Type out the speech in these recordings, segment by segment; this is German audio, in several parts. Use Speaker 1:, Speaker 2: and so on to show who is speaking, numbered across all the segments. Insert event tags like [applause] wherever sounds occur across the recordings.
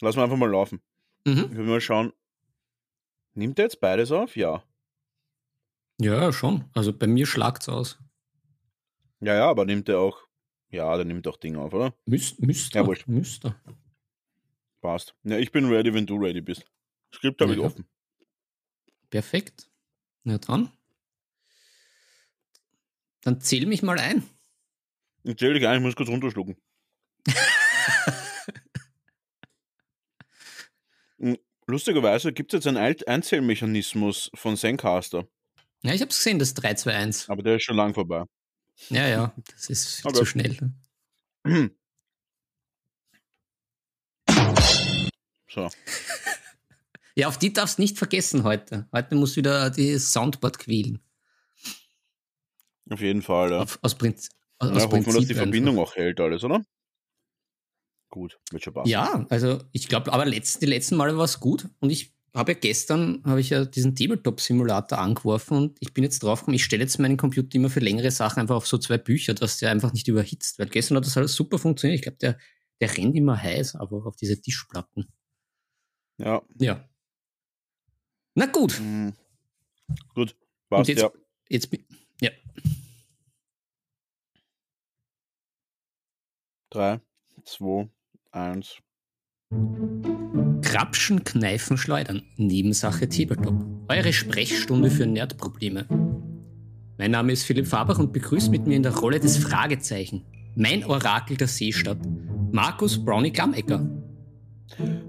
Speaker 1: Lass mal einfach mal laufen.
Speaker 2: Mhm.
Speaker 1: Ich will mal schauen. Nimmt er jetzt beides auf? Ja.
Speaker 2: Ja, schon. Also bei mir schlagt's aus.
Speaker 1: Ja, ja, aber nimmt er auch. Ja, der nimmt auch Ding auf, oder?
Speaker 2: Müsst, müsste.
Speaker 1: Ja, wurscht.
Speaker 2: müsste.
Speaker 1: Passt. Ja, ich bin ready, wenn du ready bist. Skript habe ich
Speaker 2: Ja.
Speaker 1: offen.
Speaker 2: Perfekt. Na dann. Dann zähl mich mal ein.
Speaker 1: Ich zähle dich ein, ich muss kurz runterschlucken. [laughs] Mm, Lustigerweise gibt es jetzt einen Alt- Einzählmechanismus von Zencaster,
Speaker 2: Ja, ich hab's gesehen, das 3-2-1.
Speaker 1: aber der ist schon lang vorbei.
Speaker 2: Ja, ja, das ist viel
Speaker 1: Okay.
Speaker 2: zu schnell. [clears throat]
Speaker 1: So, [laughs]
Speaker 2: Ja, auf die darfst nicht vergessen heute. Heute muss wieder die Soundboard quälen.
Speaker 1: auf jeden Fall. Ja.
Speaker 2: Auf, aus Prinzip. Aus
Speaker 1: Ja, hoffen wir, dass die
Speaker 2: Prinzip
Speaker 1: Verbindung auch hält, alles, oder? Gut, wird schon passen.
Speaker 2: Ja, also ich glaube, aber letzt, die letzten Male war es gut und ich habe ja gestern habe ich ja diesen Tabletop-Simulator angeworfen und ich bin jetzt draufgekommen, ich stelle jetzt meinen Computer immer für längere Sachen einfach auf so zwei Bücher, dass der einfach nicht überhitzt, weil gestern hat das alles super funktioniert. Ich glaube, der, der rennt immer heiß, aber auf diese Tischplatten.
Speaker 1: Ja,
Speaker 2: Ja. Na gut,
Speaker 1: mm, gut, passt,
Speaker 2: jetzt-
Speaker 1: ja.
Speaker 2: jetzt bin ja.
Speaker 1: Drei, zwei, eins.
Speaker 2: Krapschen, Kneifen, Schleudern. Nebensache Tabletop. Eure Sprechstunde für Nerdprobleme. Mein Name ist Philipp Fabach und begrüßt mit mir in der Rolle des Fragezeichen. Mein Orakel der Seestadt. Markus Brownie Glammecker.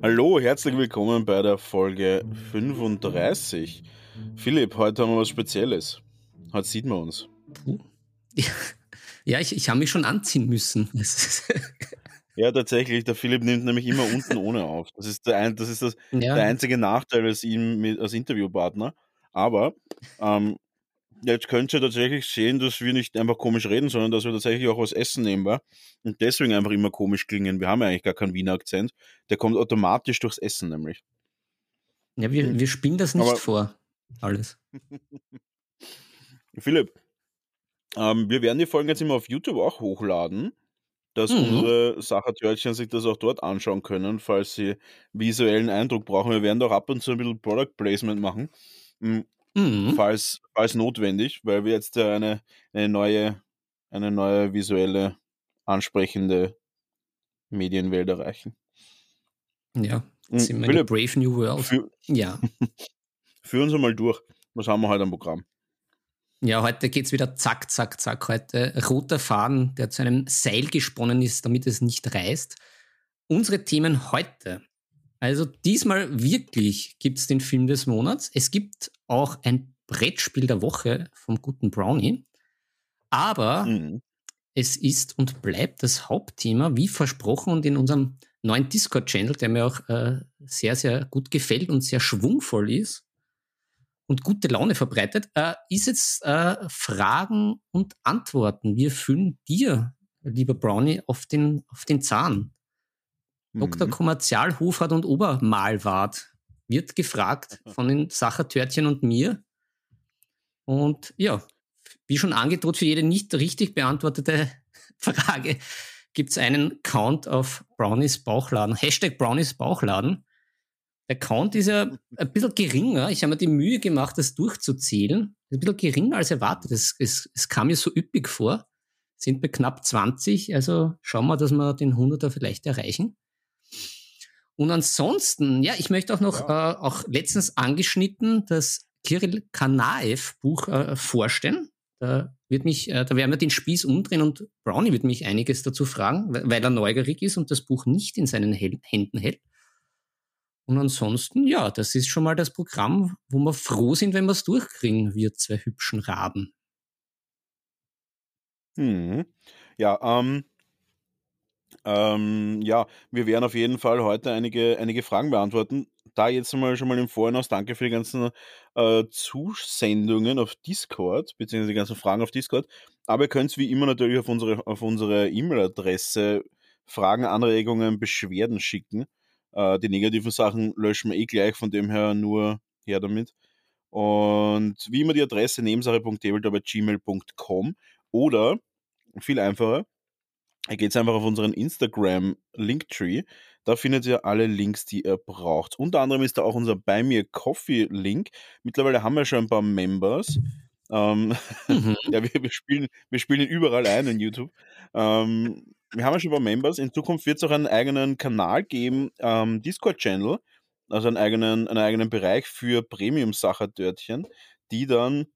Speaker 1: Hallo, herzlich willkommen bei der Folge 35. Philipp, heute haben wir was Spezielles. Heute sieht man uns.
Speaker 2: Puh. [laughs] Ja, ich, ich habe mich schon anziehen müssen. [laughs]
Speaker 1: Ja, tatsächlich, der Philipp nimmt nämlich immer unten ohne auf. Das ist der, ein, das, ist das, der
Speaker 2: ja,
Speaker 1: einzige Nachteil als ihm mit, als Interviewpartner. Aber ähm, jetzt könnt ihr tatsächlich sehen, dass wir nicht einfach komisch reden, sondern dass wir tatsächlich auch was essen nebenbei und deswegen einfach immer komisch klingen. Wir haben ja eigentlich gar keinen Wiener Akzent. Der kommt automatisch durchs Essen nämlich.
Speaker 2: ja wir, wir spielen das nicht
Speaker 1: Aber-
Speaker 2: vor. Alles. [laughs]
Speaker 1: Philipp, ähm, wir werden die Folgen jetzt immer auf YouTube auch hochladen, dass
Speaker 2: Mhm.
Speaker 1: unsere Sachertörtchen sich das auch dort anschauen können, falls sie visuellen Eindruck brauchen. Wir werden doch ab und zu ein bisschen Product Placement machen, m,
Speaker 2: Mhm.
Speaker 1: falls, falls notwendig, weil wir jetzt ja eine, eine neue, eine neue visuelle, ansprechende Medienwelt erreichen.
Speaker 2: Ja,
Speaker 1: Mhm,
Speaker 2: sind wir Brave New World.
Speaker 1: Für,
Speaker 2: Ja. [laughs]
Speaker 1: führ uns einmal durch. Was haben wir heute am Programm?
Speaker 2: Ja, heute geht's wieder zack, zack, zack. Heute roter Faden, der zu einem Seil gesponnen ist, damit es nicht reißt. Unsere Themen heute. Also diesmal wirklich gibt's den Film des Monats. Es gibt auch ein Brettspiel der Woche vom guten Brownie. Aber
Speaker 1: Mhm.
Speaker 2: es ist und bleibt das Hauptthema, wie versprochen und in unserem neuen Discord-Channel, der mir auch äh, sehr, sehr gut gefällt und sehr schwungvoll ist und gute Laune verbreitet, äh, ist jetzt äh, Fragen und Antworten. Wir fühlen dir, lieber Brownie, auf den, auf den Zahn. Dr.
Speaker 1: Mhm.
Speaker 2: Kommerzialhofrat und Obermalwart wird gefragt [laughs] von den Sachertörtchen und mir. Und ja, wie schon angedroht, für jede nicht richtig beantwortete [laughs] Frage gibt es einen Count auf Brownies Bauchladen. Hashtag Brownies Bauchladen. Der Count ist ja ein bisschen geringer. Ich habe mir die Mühe gemacht, das durchzuzählen. Ein bisschen geringer als erwartet. Es, es, es kam mir so üppig vor. Sind bei knapp 20. Also schauen wir, dass wir den 100er vielleicht erreichen. Und ansonsten, ja, ich möchte auch noch, äh, auch letztens angeschnitten, das Kirill Kanaev Buch äh, vorstellen. Da wird mich, äh, da werden wir den Spieß umdrehen und Brownie wird mich einiges dazu fragen, weil er neugierig ist und das Buch nicht in seinen Händen hält. Und ansonsten, ja, das ist schon mal das Programm, wo wir froh sind, wenn wir es durchkriegen, wir zwei hübschen Raben.
Speaker 1: Mhm. Ja, ähm, ähm, ja, wir werden auf jeden Fall heute einige, einige Fragen beantworten. Da jetzt mal schon mal im Voraus danke für die ganzen äh, Zusendungen auf Discord, beziehungsweise die ganzen Fragen auf Discord. Aber ihr könnt wie immer natürlich auf unsere auf unsere E-Mail-Adresse Fragen, Anregungen, Beschwerden schicken. Äh, die negativen Sachen löschen wir eh gleich, von dem her nur her damit. Und wie immer die Adresse nebensache.tabletop.gmail.com oder viel einfacher, ihr geht einfach auf unseren Instagram Linktree, Da findet ihr alle Links, die ihr braucht. Unter anderem ist da auch unser Buy Me a Coffee Link. Mittlerweile haben wir schon ein paar Members. Ähm, mhm. [laughs] ja, wir, wir, spielen, wir spielen ihn überall ein in YouTube. Ähm, wir haben ja schon paar Members. In Zukunft wird es auch einen eigenen Kanal geben, ähm, Discord-Channel, also einen eigenen, einen eigenen Bereich für Premium-Sacher-Dörtchen, die dann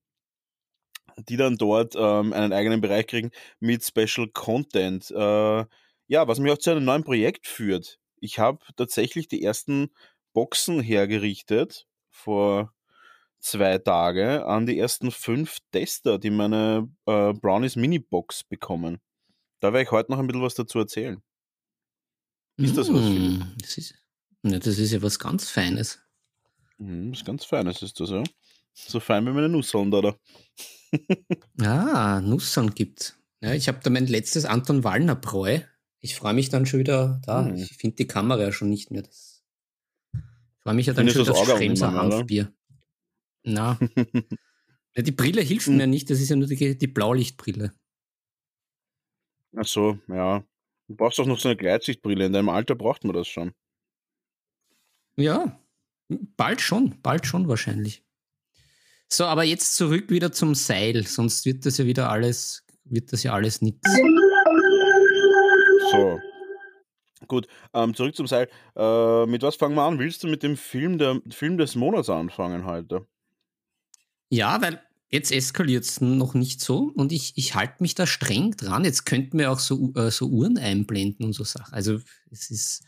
Speaker 1: die dann dort ähm, einen eigenen Bereich kriegen mit Special Content. Äh, ja, was mich auch zu einem neuen Projekt führt. Ich habe tatsächlich die ersten Boxen hergerichtet vor zwei Tage an die ersten fünf Tester, die meine äh, Brownies Mini-Box bekommen. Da werde ich heute noch ein bisschen was dazu erzählen.
Speaker 2: Ist das was? Mm, das ist, ja, das ist ja was ganz Feines.
Speaker 1: Mhm, was ganz Feines ist das, ja. So fein wie meine Nusseln, oder? [laughs]
Speaker 2: ah, Nusseln gibt's. Ja, ich habe da mein letztes Anton Wallner Bräu. Ich freue mich dann schon wieder da. Mhm. Ich finde die Kamera ja schon nicht mehr. Das ich freue mich ja dann Findest schon wieder das Schremser Hanfbier. Na. [laughs] ja, die Brille hilft hm. mir nicht, das ist ja nur die, die Blaulichtbrille.
Speaker 1: Ach so, ja. Du brauchst doch noch so eine Gleitsichtbrille. In deinem Alter braucht man das schon.
Speaker 2: Ja, bald schon, bald schon wahrscheinlich. So, aber jetzt zurück wieder zum Seil, sonst wird das ja wieder alles, wird das ja alles nichts.
Speaker 1: So. Gut, ähm, zurück zum Seil. Äh, mit was fangen wir an? Willst du mit dem Film, der, Film des Monats anfangen heute?
Speaker 2: Ja, weil jetzt eskaliert es noch nicht so und ich, ich halte mich da streng dran. Jetzt könnten wir auch so, äh, so Uhren einblenden und so Sachen. Also es ist.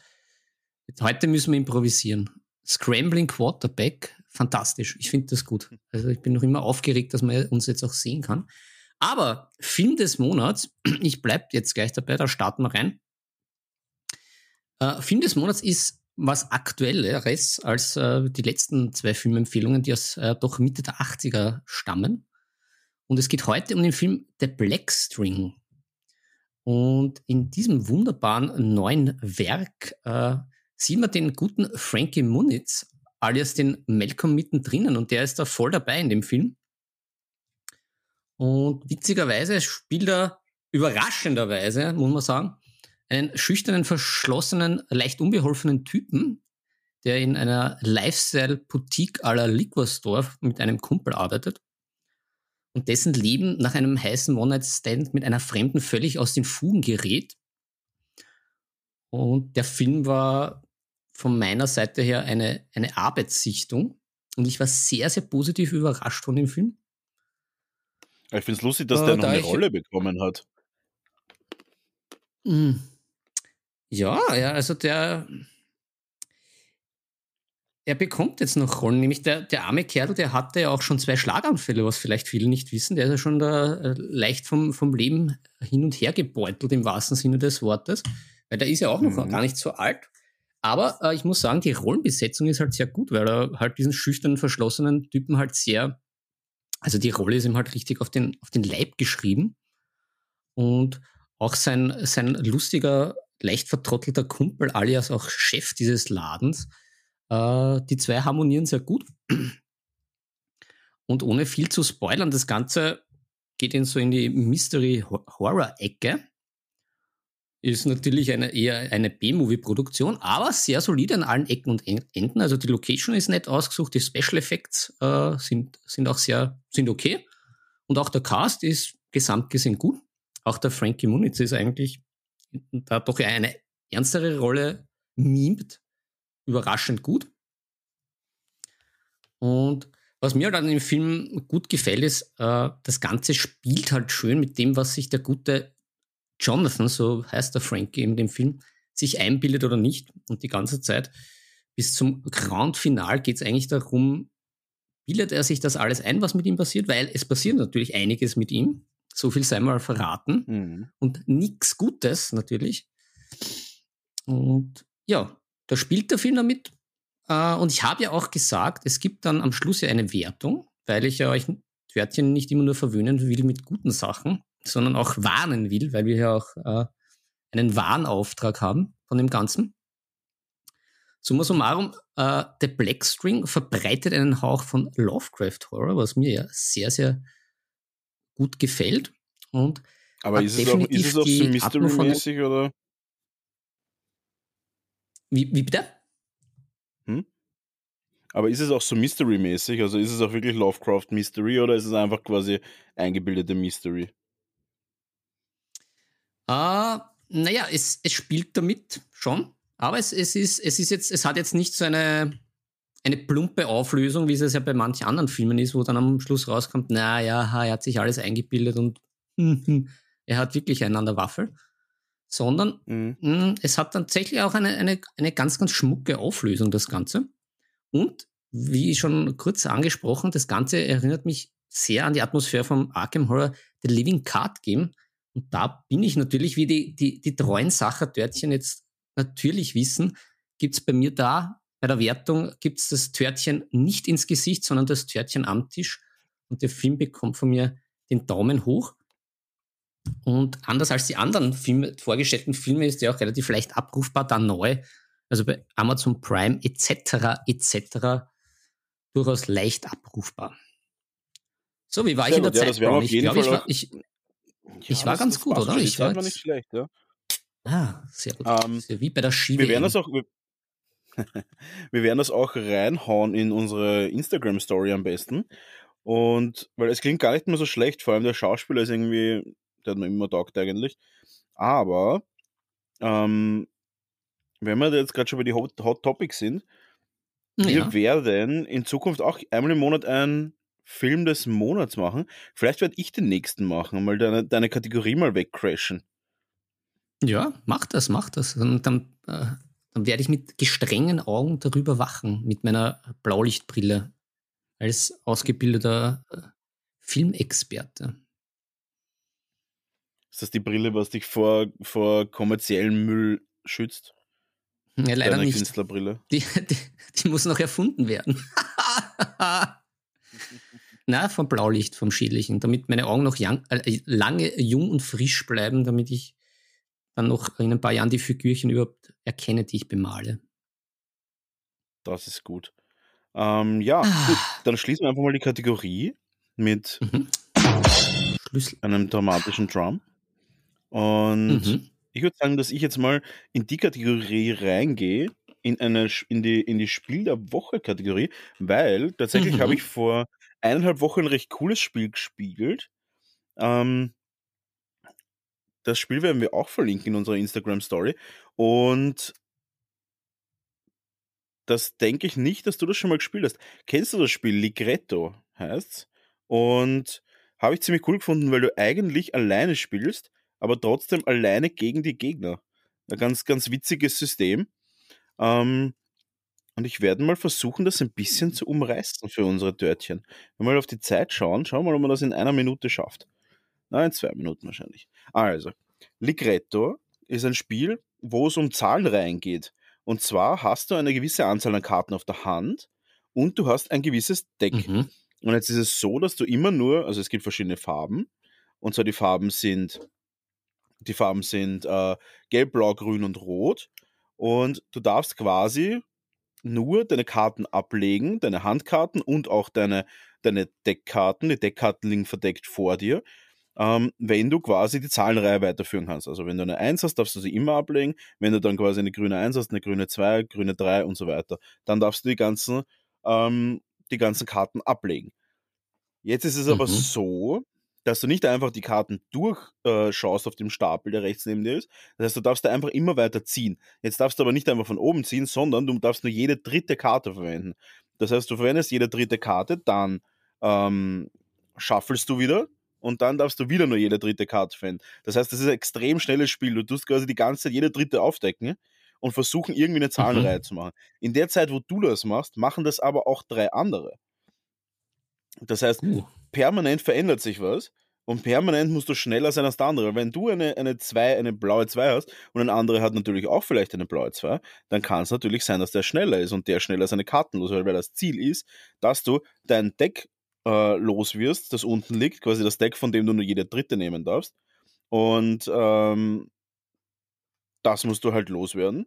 Speaker 2: Heute müssen wir improvisieren. Scrambling Quarterback, fantastisch. Ich finde das gut. Also ich bin noch immer aufgeregt, dass man uns jetzt auch sehen kann. Aber Film des Monats, [clears throat] ich bleibe jetzt gleich dabei, da starten wir rein. Äh, Film des Monats ist was Aktuelleres als äh, die letzten zwei Filmempfehlungen, die aus äh, doch Mitte der 80er stammen. Und es geht heute um den Film The Black String. Und in diesem wunderbaren neuen Werk äh, sieht man den guten Frankie Muniz, alias den Malcolm mittendrin. Und der ist da voll dabei in dem Film. Und witzigerweise spielt er überraschenderweise, muss man sagen, einen schüchternen, verschlossenen, leicht unbeholfenen Typen, der in einer Lifestyle-Boutique à la Liquor Store mit einem Kumpel arbeitet und dessen Leben nach einem heißen One-Night-Stand mit einer Fremden völlig aus den Fugen gerät. Und der Film war von meiner Seite her eine, eine Arbeitssichtung und ich war sehr, sehr positiv überrascht von dem Film.
Speaker 1: Ich finde es lustig, dass äh, der noch da eine Rolle bekommen hat.
Speaker 2: Hm. Ja, ja, also der, er bekommt jetzt noch Rollen, nämlich der, der arme Kerl, der hatte ja auch schon zwei Schlaganfälle, was vielleicht viele nicht wissen. Der ist ja schon da äh, leicht vom, vom Leben hin und her gebeutelt, im wahrsten Sinne des Wortes. Weil der ist ja auch noch mhm. gar nicht so alt. Aber äh, ich muss sagen, die Rollenbesetzung ist halt sehr gut, weil er halt diesen schüchternen, verschlossenen Typen halt sehr, also die Rolle ist ihm halt richtig auf den, auf den Leib geschrieben. Und auch sein, sein lustiger leicht vertrottelter Kumpel, alias auch Chef dieses Ladens. Äh, die zwei harmonieren sehr gut. Und ohne viel zu spoilern, das Ganze geht in so in die Mystery-Horror-Ecke. Ist natürlich eine, eher eine B-Movie-Produktion, aber sehr solide an allen Ecken und Enden. Also die Location ist nett ausgesucht, die Special Effects äh, sind, sind auch sehr, sind okay. Und auch der Cast ist gesamt gesehen gut. Auch der Frankie Muniz ist eigentlich da doch eine ernstere Rolle mimt, überraschend gut. Und was mir an dem Film gut gefällt, ist, äh, das Ganze spielt halt schön mit dem, was sich der gute Jonathan, so heißt der Frankie in dem Film, sich einbildet oder nicht. Und die ganze Zeit bis zum Grand Final geht es eigentlich darum, bildet er sich das alles ein, was mit ihm passiert, weil es passiert natürlich einiges mit ihm. So viel sei mal verraten. Mhm. Und nichts Gutes natürlich. Und ja, da spielt der Film damit. Äh, und ich habe ja auch gesagt, es gibt dann am Schluss ja eine Wertung, weil ich ja euch Wörtchen nicht immer nur verwöhnen will mit guten Sachen, sondern auch warnen will, weil wir ja auch äh, einen Warnauftrag haben von dem Ganzen. Summa summarum, äh, der Black String verbreitet einen Hauch von Lovecraft Horror, was mir ja sehr, sehr gut gefällt. Und
Speaker 1: Aber ist es, auch, ist es auch so Mystery-mäßig oder?
Speaker 2: Wie, wie bitte?
Speaker 1: Hm? Aber ist es auch so Mystery-mäßig? Also ist es auch wirklich Lovecraft Mystery oder ist es einfach quasi eingebildete Mystery?
Speaker 2: Uh, naja, es, es spielt damit schon, aber es, es, ist, es ist jetzt, es hat jetzt nicht so eine, eine plumpe Auflösung, wie es ja bei manchen anderen Filmen ist, wo dann am Schluss rauskommt, naja, er hat sich alles eingebildet und [laughs] er hat wirklich einen an der Waffel. Sondern mhm. mh, es hat tatsächlich auch eine, eine, eine ganz, ganz schmucke Auflösung, das Ganze. Und wie schon kurz angesprochen, das Ganze erinnert mich sehr an die Atmosphäre vom Arkham Horror The Living Card Game. Und da bin ich natürlich, wie die, die, die treuen Sacher-Törtchen jetzt natürlich wissen, gibt es bei mir da, bei der Wertung, gibt es das Törtchen nicht ins Gesicht, sondern das Törtchen am Tisch. Und der Film bekommt von mir den Daumen hoch. Und anders als die anderen Filme, vorgestellten Filme ist der auch relativ leicht abrufbar, da neu. Also bei Amazon Prime etc. etc. durchaus leicht abrufbar. So, wie war Sehr ich in der gut, Zeit? Ja, ich glaube, ich war, ich, ich ja, war ganz gut, oder?
Speaker 1: Ich war, war nicht schlecht, ja.
Speaker 2: Ah, sehr gut. Um, sehr wie bei der Ski.
Speaker 1: Wir werden das auch, wir, [laughs] wir werden das auch reinhauen in unsere Instagram-Story am besten. Und weil es klingt gar nicht mehr so schlecht, vor allem der Schauspieler ist irgendwie, der hat mir immer taugt eigentlich. Aber ähm, wenn wir jetzt gerade schon bei die Hot, Hot Topics sind, ja. wir werden in Zukunft auch einmal im Monat einen Film des Monats machen. Vielleicht werde ich den nächsten machen mal deine, deine Kategorie mal wegcrashen.
Speaker 2: Ja, mach das, mach das. Und dann, äh, dann werde ich mit gestrengen Augen darüber wachen, mit meiner Blaulichtbrille, als ausgebildeter äh, Filmexperte.
Speaker 1: Ist das die Brille, was dich vor, vor kommerziellen Müll schützt?
Speaker 2: Ja, leider
Speaker 1: Deine
Speaker 2: nicht.
Speaker 1: Künstlerbrille.
Speaker 2: Die, die, die muss noch erfunden werden. [laughs] Na, vom Blaulicht, vom Schädlichen, damit meine Augen noch young, äh, lange jung und frisch bleiben, damit ich dann noch in ein paar Jahren die Figürchen überhaupt erkenne, die ich bemale.
Speaker 1: Das ist gut. Ähm, ja, ah. gut, dann schließen wir einfach mal die Kategorie mit mhm. einem dramatischen Drum. Und mhm. ich würde sagen, dass ich jetzt mal in die Kategorie reingehe, in, eine, in, die, in die Spiel der Woche-Kategorie, weil tatsächlich mhm. habe ich vor eineinhalb Wochen ein recht cooles Spiel gespielt. Ähm, das Spiel werden wir auch verlinken in unserer Instagram-Story. Und das denke ich nicht, dass du das schon mal gespielt hast. Kennst du das Spiel? Ligretto heißt's. Und habe ich ziemlich cool gefunden, weil du eigentlich alleine spielst, aber trotzdem alleine gegen die Gegner. Ein ganz, ganz witziges System. Ähm, und ich werde mal versuchen, das ein bisschen zu umreißen für unsere Törtchen. Wenn wir mal auf die Zeit schauen, schauen wir mal, ob man das in einer Minute schafft. Nein, in zwei Minuten wahrscheinlich. Also, Ligretto ist ein Spiel, wo es um Zahlenreihen geht. Und zwar hast du eine gewisse Anzahl an Karten auf der Hand und du hast ein gewisses Deck. Mhm. Und jetzt ist es so, dass du immer nur, also es gibt verschiedene Farben. Und zwar die Farben sind, die Farben sind äh, gelb, blau, grün und rot. Und du darfst quasi nur deine Karten ablegen, deine Handkarten und auch deine, deine Deckkarten. Die Deckkarten liegen verdeckt vor dir ähm, wenn du quasi die Zahlenreihe weiterführen kannst. Also wenn du eine 1 hast, darfst du sie immer ablegen. Wenn du dann quasi eine grüne 1 hast, eine grüne 2, grüne 3 und so weiter, dann darfst du die ganzen, ähm, die ganzen Karten ablegen. Jetzt ist es mhm. aber so, dass du nicht einfach die Karten durchschaust äh, auf dem Stapel, der rechts neben dir ist. Das heißt, du darfst da einfach immer weiter ziehen. Jetzt darfst du aber nicht einfach von oben ziehen, sondern du darfst nur jede dritte Karte verwenden. Das heißt, du verwendest jede dritte Karte, dann ähm, schaffelst du wieder, und dann darfst du wieder nur jede dritte Karte finden. Das heißt, das ist ein extrem schnelles Spiel. Du tust quasi die ganze Zeit jede dritte aufdecken und versuchen irgendwie eine Zahlenreihe mhm. zu machen. In der Zeit, wo du das machst, machen das aber auch drei andere. Das heißt, uh. permanent verändert sich was und permanent musst du schneller sein als der andere. Wenn du eine, eine, zwei, eine blaue 2 hast und ein anderer hat natürlich auch vielleicht eine blaue 2, dann kann es natürlich sein, dass der schneller ist und der schneller seine Karten los, weil das Ziel ist, dass du dein Deck äh, los wirst, das unten liegt, quasi das Deck, von dem du nur jede dritte nehmen darfst. Und ähm, das musst du halt loswerden.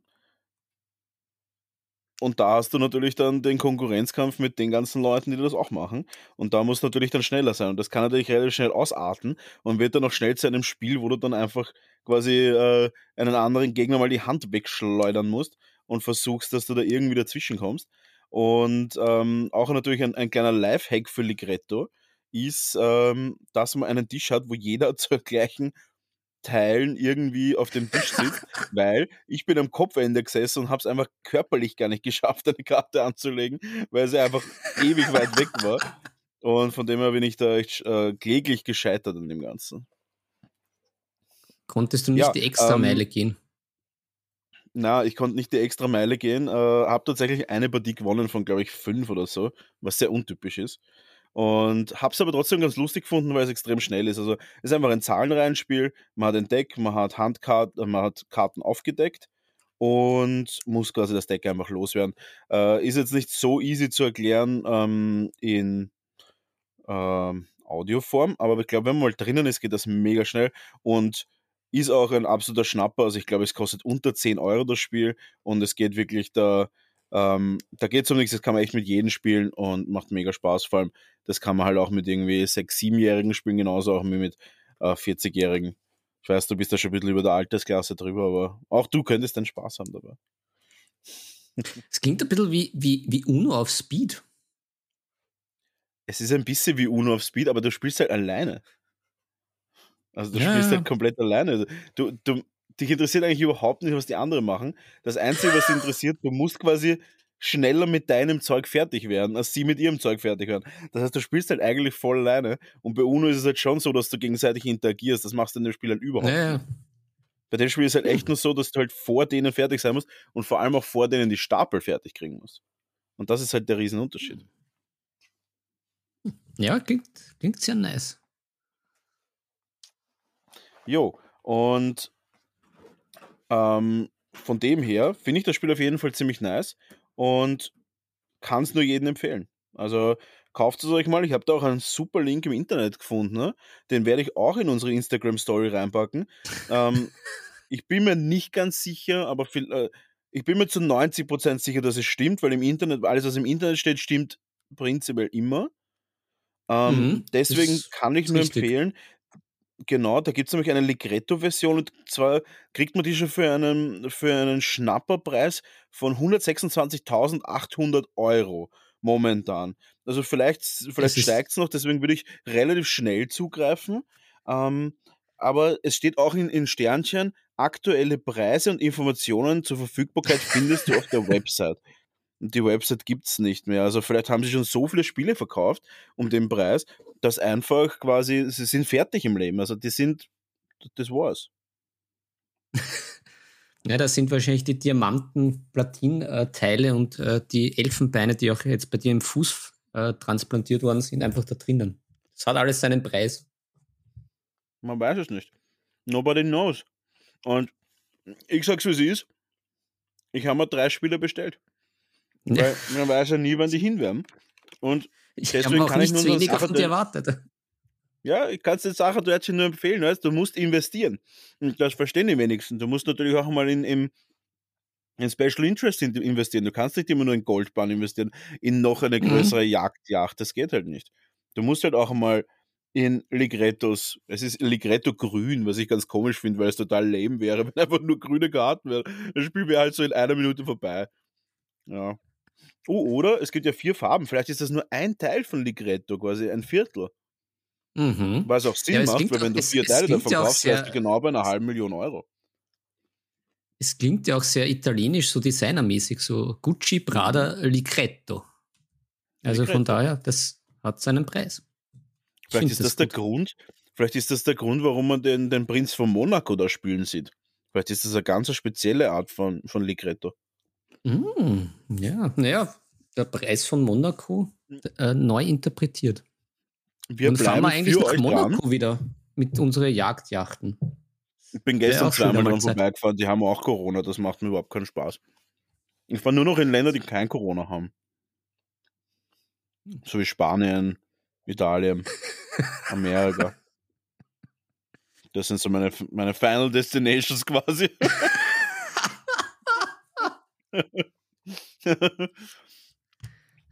Speaker 1: Und da hast du natürlich dann den Konkurrenzkampf mit den ganzen Leuten, die das auch machen. Und da musst du natürlich dann schneller sein. Und das kann natürlich relativ schnell ausarten und wird dann auch schnell zu einem Spiel, wo du dann einfach quasi äh, einen anderen Gegner mal die Hand wegschleudern musst. und versuchst, dass du da irgendwie dazwischen kommst. Und ähm, auch natürlich ein, ein kleiner Lifehack für Ligretto ist, ähm, dass man einen Tisch hat, wo jeder [laughs] zur gleichen Teilen irgendwie auf dem Tisch sitzt, [laughs] weil ich bin am Kopfende gesessen und habe es einfach körperlich gar nicht geschafft, eine Karte anzulegen, weil sie einfach ewig weit weg war. Und von dem her bin ich da echt äh, kläglich gescheitert an dem Ganzen.
Speaker 2: Konntest du nicht
Speaker 1: Ja,
Speaker 2: die extra Meile
Speaker 1: ähm,
Speaker 2: gehen?
Speaker 1: Na, ich konnte nicht die extra Meile gehen. Äh, habe tatsächlich eine Partie gewonnen von, glaube ich, fünf oder so, was sehr untypisch ist. Und habe es aber trotzdem ganz lustig gefunden, weil es extrem schnell ist. Also es ist einfach ein Zahlenreihenspiel. Man hat ein Deck, man hat Handkarten, man hat Karten aufgedeckt und muss quasi das Deck einfach loswerden. Äh, ist jetzt nicht so easy zu erklären ähm, in ähm, Audioform, aber ich glaube, wenn man mal drinnen ist, geht das mega schnell und ist auch ein absoluter Schnapper. Also ich glaube, es kostet unter 10 Euro das Spiel und es geht wirklich da, ähm, da geht es um nichts, das kann man echt mit jedem spielen und macht mega Spaß. Vor allem, das kann man halt auch mit irgendwie 6-, 7-Jährigen spielen, genauso auch wie mit äh, 40-Jährigen. Ich weiß, du bist da schon ein bisschen über der Altersklasse drüber, aber auch du könntest den Spaß haben dabei.
Speaker 2: Es klingt ein bisschen wie, wie, wie Uno auf Speed.
Speaker 1: Es ist ein bisschen wie Uno auf Speed, aber du spielst halt alleine. Also du
Speaker 2: Ja,
Speaker 1: spielst halt komplett alleine. Du, du, dich interessiert eigentlich überhaupt nicht, was die anderen machen. Das Einzige, was dich [laughs] interessiert, du musst quasi schneller mit deinem Zeug fertig werden, als sie mit ihrem Zeug fertig werden. Das heißt, du spielst halt eigentlich voll alleine. Und bei Uno ist es halt schon so, dass du gegenseitig interagierst. Das machst du in dem Spiel halt überhaupt
Speaker 2: Ja,
Speaker 1: nicht. Bei dem Spiel ist halt echt nur so, dass du halt vor denen fertig sein musst und vor allem auch vor denen die Stapel fertig kriegen musst. Und das ist halt der Riesenunterschied.
Speaker 2: ja klingt, klingt sehr nice.
Speaker 1: Jo, und ähm, von dem her finde ich das Spiel auf jeden Fall ziemlich nice und kann es nur jedem empfehlen. Also kauft es euch mal. Ich habe da auch einen super Link im Internet gefunden. Ne? Den werde ich auch in unsere Instagram-Story reinpacken. ähm, [laughs] ich bin mir nicht ganz sicher, aber viel, äh, ich bin mir zu 90% sicher, dass es stimmt, weil im Internet, alles, was im Internet steht, stimmt prinzipiell immer. Ähm,
Speaker 2: Mhm,
Speaker 1: deswegen kann ich nur
Speaker 2: richtig.
Speaker 1: empfehlen, Genau, da gibt es nämlich eine Ligretto-Version und zwar kriegt man die schon für einen, für einen Schnapperpreis von 126.800 Euro momentan. Also vielleicht, vielleicht steigt es noch, deswegen würde ich relativ schnell zugreifen. Ähm, aber es steht auch in, in Sternchen, aktuelle Preise und Informationen zur Verfügbarkeit findest du auf der [laughs] Website. Die Website gibt es nicht mehr. Also vielleicht haben sie schon so viele Spiele verkauft um den Preis, dass einfach quasi, sie sind fertig im Leben. Also die sind, das war's.
Speaker 2: ja, das sind wahrscheinlich die Diamanten-Platin-Teile und äh, die Elfenbeine, die auch jetzt bei dir im Fuß äh, transplantiert worden sind, einfach da drinnen. Das hat alles seinen Preis.
Speaker 1: Man weiß es nicht. Nobody knows. Und ich sag's wie es ist. Ich habe mir drei Spiele bestellt. Weil [laughs] man weiß ja nie, wann die hinwerden. Und
Speaker 2: Ich
Speaker 1: deswegen kann ich nur
Speaker 2: weniger von dir erwartet.
Speaker 1: Ja, ich kann dir Sache du nur empfehlen, weißt du, musst investieren. Und das verstehen die wenigsten. Du musst natürlich auch mal in, in, in Special Interest in- investieren. Du kannst nicht immer nur in Goldbahn investieren, in noch eine
Speaker 2: Mhm.
Speaker 1: größere Jagdjacht. Das geht halt nicht. Du musst halt auch mal in Ligrettos, es ist Ligretto grün, was ich ganz komisch finde, weil es total lame wäre, [laughs] wenn einfach nur grüne Karten wären. Das Spiel wäre halt so in einer Minute vorbei. Ja. Oh, oder es gibt ja vier Farben. Vielleicht ist das nur ein Teil von Ligretto, quasi ein Viertel.
Speaker 2: Mhm.
Speaker 1: Was auch Sinn
Speaker 2: Ja,
Speaker 1: macht, weil wenn du
Speaker 2: es-
Speaker 1: vier
Speaker 2: es
Speaker 1: Teile davon kaufst, wärst du
Speaker 2: sehr-
Speaker 1: genau bei einer halben Million Euro.
Speaker 2: Es klingt ja auch sehr italienisch, so designermäßig, so Gucci, Prada, Ligretto. Also von
Speaker 1: Ligretto.
Speaker 2: daher, das hat seinen Preis. Ich
Speaker 1: Vielleicht ist das, der
Speaker 2: gut.
Speaker 1: Grund, vielleicht ist das der Grund, warum man den, den Prinz von Monaco da spielen sieht. Vielleicht ist das eine ganz spezielle Art von, von Ligretto.
Speaker 2: Mm, ja, naja, der Preis von Monaco äh, neu interpretiert.
Speaker 1: Wir
Speaker 2: Und fahren wir eigentlich nach Monaco
Speaker 1: dran.
Speaker 2: wieder mit unseren Jagdjachten.
Speaker 1: Ich bin gestern zweimal dran vorbeigefahren, die haben auch Corona, das macht mir überhaupt keinen Spaß. Ich fahre nur noch in Länder, die kein Corona haben. So wie Spanien, Italien, [laughs] Amerika. Das sind so meine, meine Final Destinations quasi. [laughs]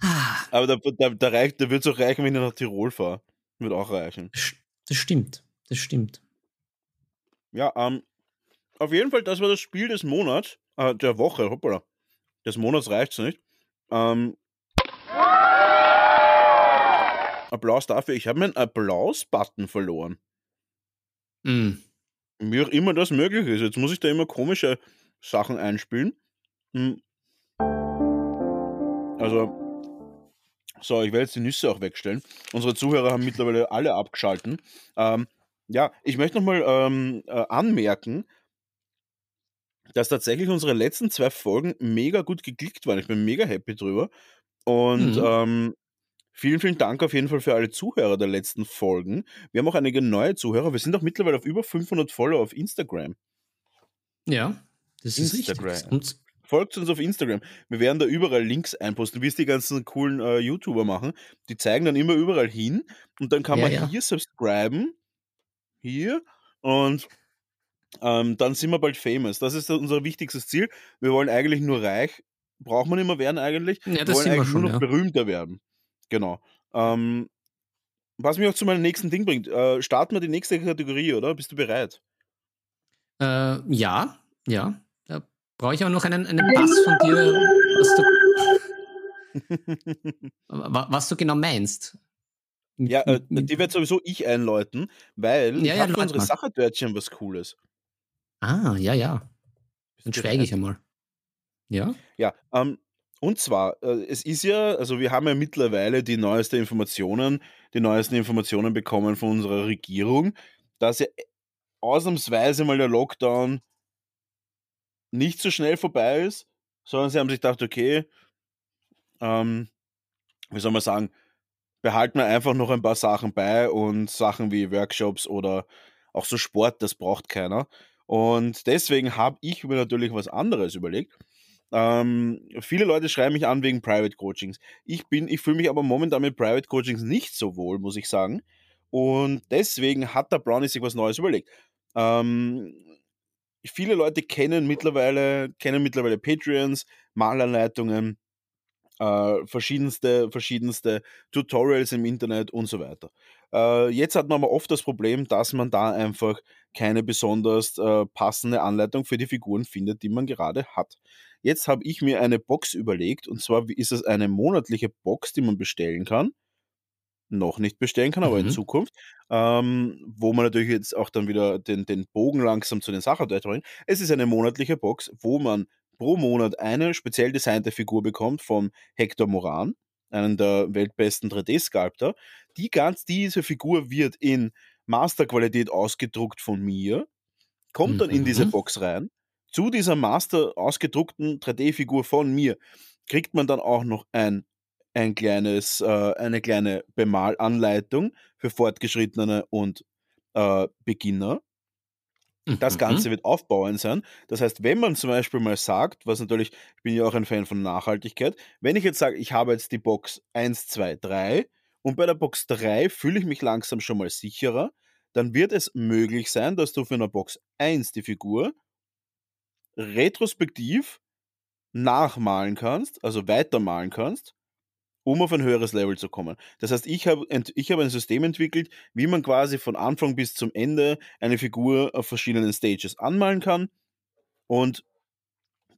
Speaker 2: Ah,
Speaker 1: Aber da, da, da, reicht, da wird es auch reichen, wenn ich nach Tirol fahre. Wird auch reichen.
Speaker 2: das stimmt, das stimmt.
Speaker 1: Ja, ähm, auf jeden Fall, das war das Spiel des Monats, äh, der Woche, hoppala. des Monats reicht's nicht. Ähm, Applaus dafür. Ich habe meinen Applaus-Button verloren.
Speaker 2: Mm.
Speaker 1: Wie auch immer das möglich ist. Jetzt muss ich da immer komische Sachen einspielen. Hm. Also, so, ich werde jetzt die Nüsse auch wegstellen. Unsere Zuhörer haben mittlerweile alle abgeschalten. Ähm, ja, ich möchte nochmal ähm, äh, anmerken, dass tatsächlich unsere letzten zwei Folgen mega gut geklickt waren. Ich bin mega happy drüber. Und
Speaker 2: Mhm.
Speaker 1: ähm, vielen, vielen Dank auf jeden Fall für alle Zuhörer der letzten Folgen. Wir haben auch einige neue Zuhörer. Wir sind auch mittlerweile auf über 500 Follower auf Instagram.
Speaker 2: Ja, das ist
Speaker 1: Instagram.
Speaker 2: richtig. Und
Speaker 1: Folgt uns auf Instagram. Wir werden da überall Links einposten, wie es die ganzen coolen äh, YouTuber machen. Die zeigen dann immer überall hin und dann kann
Speaker 2: Ja,
Speaker 1: man
Speaker 2: ja.
Speaker 1: hier subscriben. Hier. Und ähm, dann sind wir bald famous. Das ist unser wichtigstes Ziel. Wir wollen eigentlich nur reich. Braucht man immer werden eigentlich.
Speaker 2: ja,
Speaker 1: Wir wollen
Speaker 2: sind wir
Speaker 1: eigentlich nur
Speaker 2: schon,
Speaker 1: noch berühmter werden. Genau. Ähm, was mich auch zu meinem nächsten Ding bringt. Äh, starten wir die nächste Kategorie, oder? Bist du bereit?
Speaker 2: Äh, ja, ja. Brauche ich aber noch einen, einen Pass von dir, was du, [laughs] wa- was du genau meinst.
Speaker 1: Ja, äh, die wird sowieso ich einläuten, weil
Speaker 2: Ja,
Speaker 1: ich
Speaker 2: ja,
Speaker 1: für unsere
Speaker 2: mal.
Speaker 1: Sachertörtchen was Cooles.
Speaker 2: Ah, ja, ja. Dann schweige ich einmal. Ja?
Speaker 1: Ja, ähm, und zwar, äh, es ist ja, also wir haben ja mittlerweile die neuesten Informationen, die neuesten Informationen bekommen von unserer Regierung, dass ja ausnahmsweise mal der Lockdown nicht so schnell vorbei ist, sondern sie haben sich gedacht, okay, ähm, wie soll man sagen, behalten wir einfach noch ein paar Sachen bei und Sachen wie Workshops oder auch so Sport, das braucht keiner. Und deswegen habe ich mir natürlich was anderes überlegt. Ähm, viele Leute schreiben mich an wegen Private Coachings. Ich bin, ich fühle mich aber momentan mit Private Coachings nicht so wohl, muss ich sagen. Und deswegen hat der Brownie sich was Neues überlegt. Ähm, viele Leute kennen mittlerweile, kennen mittlerweile Patreons, Malanleitungen, äh, verschiedenste, verschiedenste Tutorials im Internet und so weiter. Äh, jetzt hat man aber oft das Problem, dass man da einfach keine besonders äh, passende Anleitung für die Figuren findet, die man gerade hat. Jetzt habe ich mir eine Box überlegt und zwar ist es eine monatliche Box, die man bestellen kann. Noch nicht bestellen kann, aber in
Speaker 2: Mhm.
Speaker 1: Zukunft. Ähm, wo man natürlich jetzt auch dann wieder den, den Bogen langsam zu den Sachen bringt. Es ist eine monatliche Box, wo man pro Monat eine speziell designte Figur bekommt von Hector Moran, einem der weltbesten 3D-Sculptor. Die ganz, diese Figur wird in Masterqualität ausgedruckt von mir, kommt dann in diese
Speaker 2: Mhm.
Speaker 1: Box rein. Zu dieser Master ausgedruckten 3D-Figur von mir kriegt man dann auch noch ein, ein kleines, äh, eine kleine Bemalanleitung für Fortgeschrittene und äh, Beginner. Das
Speaker 2: Mhm.
Speaker 1: Ganze wird aufbauend sein. Das heißt, wenn man zum Beispiel mal sagt, was natürlich, ich bin ja auch ein Fan von Nachhaltigkeit, wenn ich jetzt sage, ich habe jetzt die Box 1, 2, 3 und bei der Box 3 fühle ich mich langsam schon mal sicherer, dann wird es möglich sein, dass du für eine Box 1 die Figur retrospektiv nachmalen kannst, also weitermalen kannst, um auf ein höheres Level zu kommen. Das heißt, ich habe ich habe ein System entwickelt, wie man quasi von Anfang bis zum Ende eine Figur auf verschiedenen Stages anmalen kann und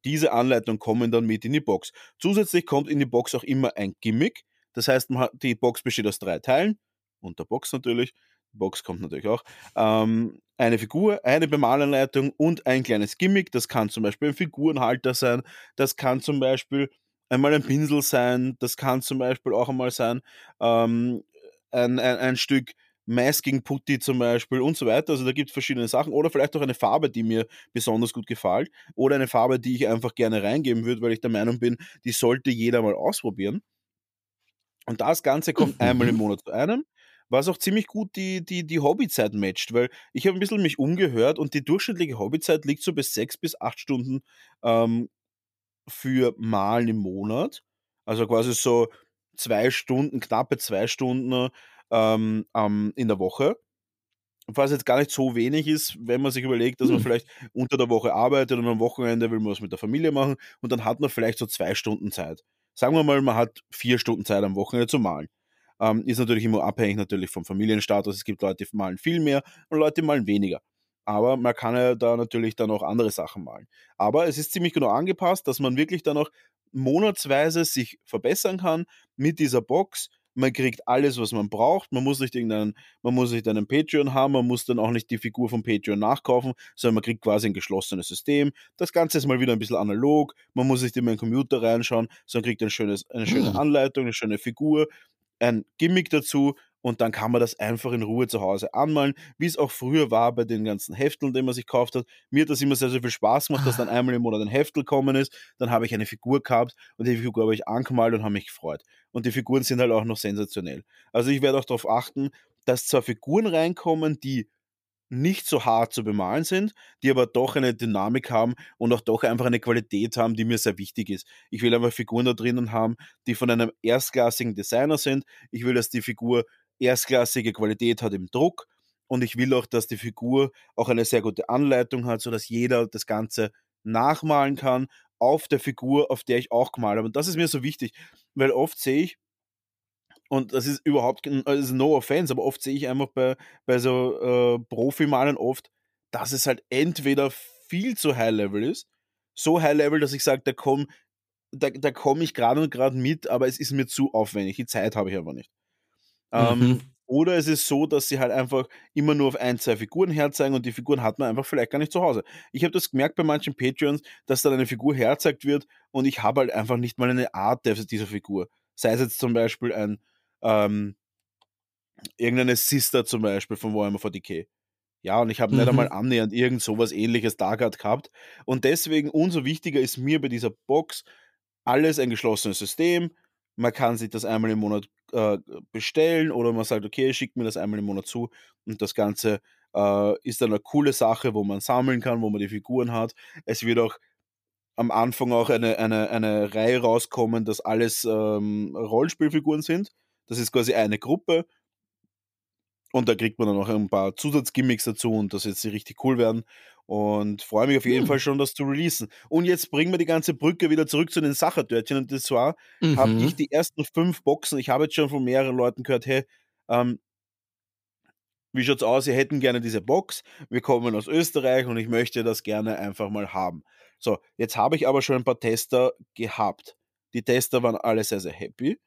Speaker 1: diese Anleitungen kommen dann mit in die Box. Zusätzlich kommt in die Box auch immer ein Gimmick. Das heißt, hat die Box besteht aus 3 Teilen und der Box natürlich. Die Box kommt natürlich auch. Ähm, eine Figur, eine Bemalanleitung und ein kleines Gimmick. Das kann zum Beispiel ein Figurenhalter sein. Das kann zum Beispiel einmal ein Pinsel sein. Das kann zum Beispiel auch einmal sein, ähm, ein, ein, ein Stück Masking Putty zum Beispiel und so weiter. Also da gibt es verschiedene Sachen. Oder vielleicht auch eine Farbe, die mir besonders gut gefällt. Oder eine Farbe, die ich einfach gerne reingeben würde, weil ich der Meinung bin, die sollte jeder mal ausprobieren. Und das Ganze kommt einmal im
Speaker 2: Mhm.
Speaker 1: Monat zu einem, was auch ziemlich gut die, die, die Hobbyzeit matcht, weil ich habe ein bisschen mich umgehört und die durchschnittliche Hobbyzeit liegt so bei sechs bis acht Stunden ähm, für Malen im Monat. Also quasi so zwei Stunden, knappe zwei Stunden ähm, ähm, in der Woche. Was jetzt gar nicht so wenig ist, wenn man sich überlegt, dass man
Speaker 2: Hm.
Speaker 1: vielleicht unter der Woche arbeitet und am Wochenende will man was mit der Familie machen und dann hat man vielleicht so zwei Stunden Zeit. Sagen wir mal, man hat vier Stunden Zeit am Wochenende zu malen. Ähm, ist natürlich immer abhängig natürlich vom Familienstatus. Es gibt Leute, die malen viel mehr und Leute, die malen weniger. Aber man kann ja da natürlich dann auch andere Sachen malen. Aber es ist ziemlich genau angepasst, dass man wirklich dann auch monatsweise sich verbessern kann mit dieser Box. Man kriegt alles, was man braucht. Man muss nicht irgendeinen, man muss nicht einen Patreon haben, man muss dann auch nicht die Figur vom Patreon nachkaufen, sondern man kriegt quasi ein geschlossenes System. Das Ganze ist mal wieder ein bisschen analog. Man muss nicht immer in den Computer reinschauen, sondern kriegt ein schönes, eine schöne hm. Anleitung, eine schöne Figur, ein Gimmick dazu und dann kann man das einfach in Ruhe zu Hause anmalen, wie es auch früher war bei den ganzen Hefteln, die man sich gekauft hat. Mir hat das immer sehr, sehr viel Spaß gemacht, dass dann ah. einmal im Monat ein Heftel gekommen ist, dann habe ich eine Figur gehabt und die Figur habe ich angemalt und habe mich gefreut. Und die Figuren sind halt auch noch sensationell. Also ich werde auch darauf achten, dass zwar Figuren reinkommen, die nicht so hart zu bemalen sind, die aber doch eine Dynamik haben und auch doch einfach eine Qualität haben, die mir sehr wichtig ist. Ich will einfach Figuren da drinnen haben, die von einem erstklassigen Designer sind. Ich will, dass die Figur erstklassige Qualität hat im Druck und ich will auch, dass die Figur auch eine sehr gute Anleitung hat, sodass jeder das Ganze nachmalen kann auf der Figur, auf der ich auch gemalt habe. Und das ist mir so wichtig, weil oft sehe ich, und das ist überhaupt also no offense, aber oft sehe ich einfach bei, bei so äh, Profimalen oft, dass es halt entweder viel zu High Level ist, so High Level, dass ich sage, da komme da, da komm ich gerade und gerade mit, aber es ist mir zu aufwendig. Die Zeit habe ich aber nicht. Ähm, mhm. Oder es ist so, dass sie halt einfach immer nur auf ein, zwei Figuren herzeigen und die Figuren hat man einfach vielleicht gar nicht zu Hause. Ich habe das gemerkt bei manchen Patreons, dass dann eine Figur herzeigt wird und ich habe halt einfach nicht mal eine Art dieser Figur. Sei es jetzt zum Beispiel ein ähm, irgendeine Sister zum Beispiel von Warhammer 40k. Ja, und ich habe mhm. nicht einmal annähernd irgend sowas ähnliches da gehabt. Und deswegen umso wichtiger ist mir bei dieser Box alles ein geschlossenes System. Man kann sich das einmal im Monat äh, bestellen oder man sagt, okay, schickt mir das einmal im Monat zu und das Ganze äh, ist dann eine coole Sache, wo man sammeln kann, wo man die Figuren hat. Es wird auch am Anfang auch eine, eine, eine Reihe rauskommen, dass alles ähm, Rollenspielfiguren sind. Das ist quasi eine Gruppe. Und da kriegt man dann noch ein paar Zusatzgimmicks dazu und das wird sie richtig cool werden. Und freue mich auf jeden hm. Fall schon, das zu releasen. Und jetzt bringen wir die ganze Brücke wieder zurück zu den Sachertörtchen. Und das war, mhm. habe ich die ersten fünf Boxen, ich habe jetzt schon von mehreren Leuten gehört, hey, ähm, wie schaut's aus? Sie hätten gerne diese Box. Wir kommen aus Österreich und ich möchte das gerne einfach mal haben. So, jetzt habe ich aber schon ein paar Tester gehabt. Die Tester waren alle sehr, sehr happy.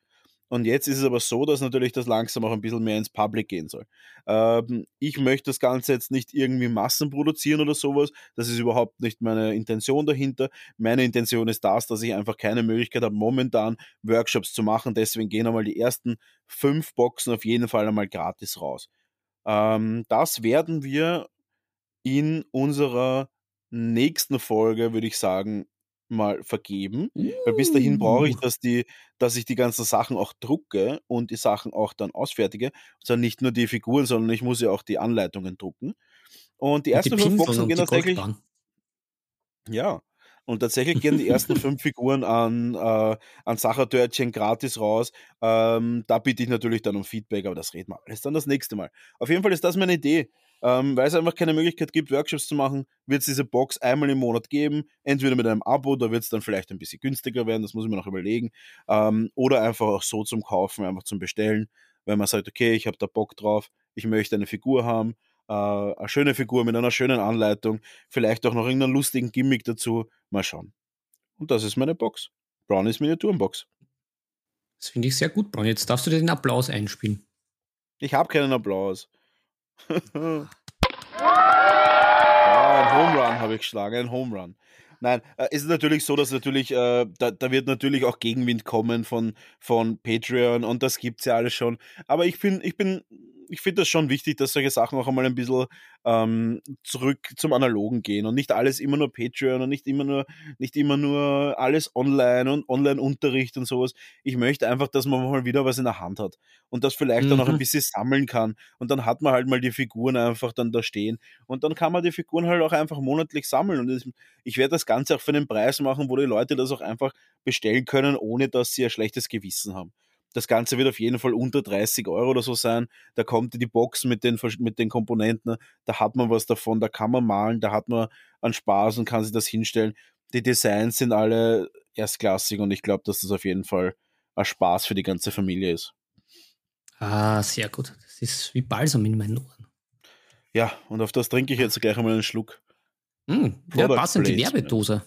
Speaker 1: Und jetzt ist es aber so, dass natürlich das langsam auch ein bisschen mehr ins Public gehen soll. Ähm, ich möchte das Ganze jetzt nicht irgendwie Massen produzieren oder sowas. Das ist überhaupt nicht meine Intention dahinter. Meine Intention ist das, dass ich einfach keine Möglichkeit habe, momentan Workshops zu machen. Deswegen gehen einmal die ersten fünf Boxen auf jeden Fall einmal gratis raus. Ähm, das werden wir in unserer nächsten Folge, würde ich sagen, mal vergeben. Weil bis dahin brauche ich, dass die dass ich die ganzen Sachen auch drucke und die Sachen auch dann ausfertige. Also nicht nur die Figuren, sondern ich muss ja auch die Anleitungen drucken. Und die ersten fünf Boxen gehen tatsächlich. Ja. Und tatsächlich gehen die ersten [laughs] fünf Figuren an, äh, an Sachertörtchen gratis raus. Ähm, da bitte ich natürlich dann um Feedback, aber das reden wir alles dann das nächste Mal. Auf jeden Fall ist das meine Idee. Ähm, weil es einfach keine Möglichkeit gibt, Workshops zu machen, wird es diese Box einmal im Monat geben. Entweder mit einem Abo, da wird es dann vielleicht ein bisschen günstiger werden, das muss ich mir noch überlegen. Ähm, oder einfach auch so zum Kaufen, einfach zum Bestellen, weil man sagt, okay, ich habe da Bock drauf, ich möchte eine Figur haben, äh, eine schöne Figur mit einer schönen Anleitung, vielleicht auch noch irgendeinen lustigen Gimmick dazu. Mal schauen. Und das ist meine Box. Brownies Miniaturenbox.
Speaker 2: Das finde ich sehr gut, Braun. Jetzt darfst du dir den Applaus einspielen.
Speaker 1: Ich habe keinen Applaus [laughs] ja, ein Home Run habe ich geschlagen, ein Home Run. Nein, äh, es ist natürlich so, dass natürlich, äh, da, da wird natürlich auch Gegenwind kommen von, von Patreon und das gibt es ja alles schon. Aber ich bin, ich bin ich finde das schon wichtig, dass solche Sachen auch einmal ein bisschen ähm, zurück zum Analogen gehen und nicht alles immer nur Patreon und nicht immer nur, nicht immer nur alles online und Online-Unterricht und sowas. Ich möchte einfach, dass man mal wieder was in der Hand hat und das vielleicht mhm. dann auch ein mhm. bisschen sammeln kann. Und dann hat man halt mal die Figuren einfach dann da stehen. Und dann kann man die Figuren halt auch einfach monatlich sammeln. Und ich werde das Ganze auch für einen Preis machen, wo die Leute das auch einfach bestellen können, ohne dass sie ein schlechtes Gewissen haben. Das Ganze wird auf jeden Fall unter 30 Euro oder so sein. Da kommt die Box mit den, mit den Komponenten, da hat man was davon, da kann man malen, da hat man einen Spaß und kann sich das hinstellen. Die Designs sind alle erstklassig und ich glaube, dass das auf jeden Fall ein Spaß für die ganze Familie ist.
Speaker 2: Ah, sehr gut. Das ist wie Balsam in meinen Ohren.
Speaker 1: Ja, und auf das trinke ich jetzt gleich einmal einen Schluck.
Speaker 2: Mm, ja, passend die Werbedose.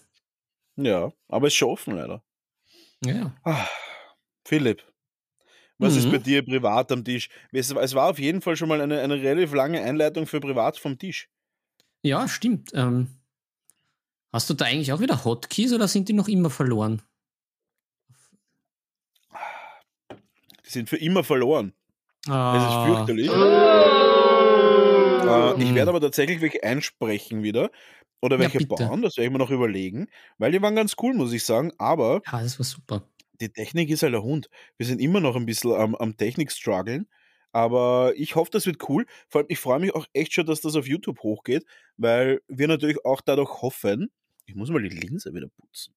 Speaker 1: Ja, aber es ist schon offen leider.
Speaker 2: Ja.
Speaker 1: Ah, Philipp, was ist bei
Speaker 2: Mhm.
Speaker 1: dir privat am Tisch? Es, war auf jeden Fall schon mal eine, eine relativ lange Einleitung für privat vom Tisch.
Speaker 2: Ja, stimmt. Ähm, hast du da eigentlich auch wieder Hotkeys oder sind die noch immer verloren?
Speaker 1: Die sind für immer verloren. Es ist
Speaker 2: Ah,
Speaker 1: fürchterlich. Äh, ich werde
Speaker 2: mm.
Speaker 1: aber tatsächlich welche einsprechen wieder. Oder
Speaker 2: Ja,
Speaker 1: welche
Speaker 2: bitte.
Speaker 1: bauen, das werde ich mir noch überlegen. Weil die waren ganz cool, muss ich sagen. Aber
Speaker 2: Ja, das war super.
Speaker 1: Die Technik ist halt der Hund. Wir sind immer noch ein bisschen am, am Technik-Struggeln. Aber ich hoffe, das wird cool. Vor allem, ich freue mich auch echt schon, dass das auf YouTube hochgeht, weil wir natürlich auch dadurch hoffen, ich muss mal die Linse wieder putzen.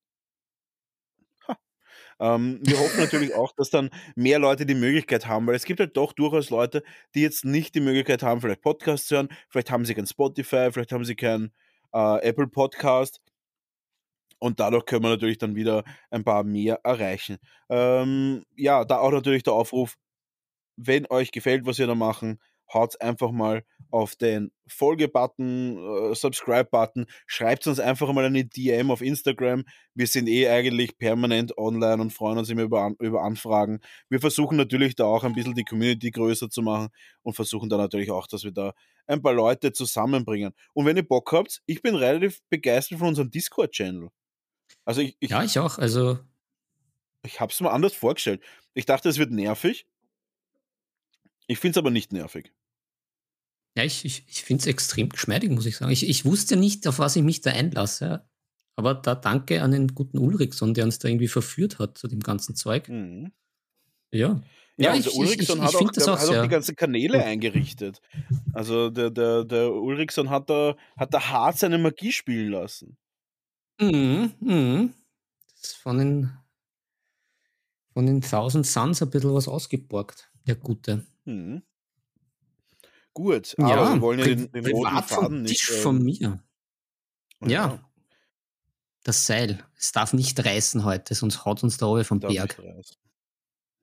Speaker 1: Ähm, wir hoffen natürlich [laughs] auch, dass dann mehr Leute die Möglichkeit haben, weil es gibt halt doch durchaus Leute, die jetzt nicht die Möglichkeit haben, vielleicht Podcasts zu hören, vielleicht haben sie kein Spotify, vielleicht haben sie kein äh, Apple Podcast und dadurch können wir natürlich dann wieder ein paar mehr erreichen. Ähm, ja, da auch natürlich der Aufruf, wenn euch gefällt, was wir da machen, haut einfach mal auf den Folge-Button, äh, Subscribe-Button, schreibt uns einfach mal eine DM auf Instagram. Wir sind eh eigentlich permanent online und freuen uns immer über, über Anfragen. Wir versuchen natürlich da auch ein bisschen die Community größer zu machen und versuchen da natürlich auch, dass wir da ein paar Leute zusammenbringen. Und wenn ihr Bock habt, ich bin relativ begeistert von unserem Discord-Channel. Also ich, ich,
Speaker 2: Ja, ich auch. Also,
Speaker 1: ich habe es mir anders vorgestellt. Ich dachte, es wird nervig. Ich finde es aber nicht nervig.
Speaker 2: ja, ich, ich, ich finde es extrem geschmeidig, muss ich sagen. Ich, ich wusste nicht, auf was ich mich da einlasse. ja. Aber da danke an den guten Ulrichson, der uns da irgendwie verführt hat zu dem ganzen Zeug.
Speaker 1: Mhm.
Speaker 2: Ja.
Speaker 1: Ja,
Speaker 2: Ja, ich,
Speaker 1: Ulrichson
Speaker 2: ich
Speaker 1: hat, auch, der,
Speaker 2: auch
Speaker 1: hat auch die ganzen Kanäle
Speaker 2: cool.
Speaker 1: eingerichtet. Also der, der, der Ulrichson hat da, hat da hart seine Magie spielen lassen.
Speaker 2: Mhm, mhm. Das ist von den, von den Thousand Suns ein bisschen was ausgeborgt, der Gute.
Speaker 1: Mhm. Gut, aber
Speaker 2: Ja,
Speaker 1: wir wollen ja den, den roten
Speaker 2: privat vom
Speaker 1: Faden nicht.
Speaker 2: Tisch von
Speaker 1: Ähm,
Speaker 2: mir.
Speaker 1: ja,
Speaker 2: Ja, das Seil. Es darf nicht reißen heute, sonst haut uns der Owe vom
Speaker 1: darf
Speaker 2: Berg.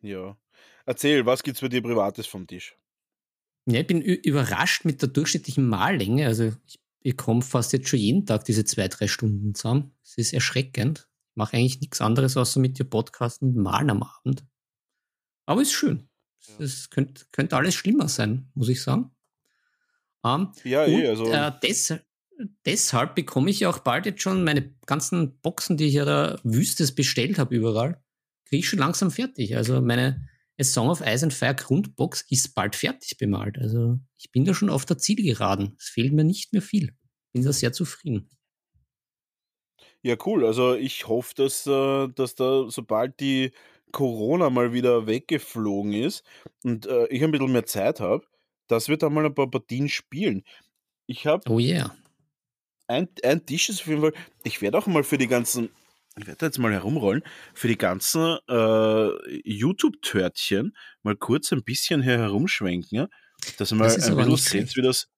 Speaker 1: Ja. Erzähl, was gibt's bei dir Privates vom Tisch?
Speaker 2: Ja, ich bin überrascht mit der durchschnittlichen Mahllänge. Also ich bekomme fast jetzt schon jeden Tag diese zwei, drei Stunden zusammen. Es ist erschreckend. Ich mache eigentlich nichts anderes, außer mit dir podcasten und malen am Abend. Aber ist schön.
Speaker 1: Ja,
Speaker 2: Es könnte, könnte alles schlimmer sein, muss ich sagen. Ähm,
Speaker 1: ja eh,
Speaker 2: und
Speaker 1: also
Speaker 2: äh, des, deshalb bekomme ich ja auch bald jetzt schon meine ganzen Boxen, die ich ja da wüstes bestellt habe überall, kriege ich schon langsam fertig. Also meine A Song of Ice and Fire Grundbox ist bald fertig bemalt. Also ich bin da schon auf der Zielgeraden. Es fehlt mir nicht mehr viel. Bin da sehr zufrieden.
Speaker 1: Ja, cool. Also ich hoffe, dass, äh, dass da, sobald die Corona mal wieder weggeflogen ist und äh, ich ein bisschen mehr Zeit habe, dass wir da mal ein paar Partien spielen. Ich habe
Speaker 2: Oh yeah.
Speaker 1: ein, ein Tisch ist auf jeden Fall. Ich werde auch mal für die ganzen, ich werde jetzt mal herumrollen, für die ganzen äh, YouTube-Törtchen mal kurz ein bisschen hier herumschwenken, ja? dass ihr mal
Speaker 2: Das
Speaker 1: ein bisschen seht, wie das,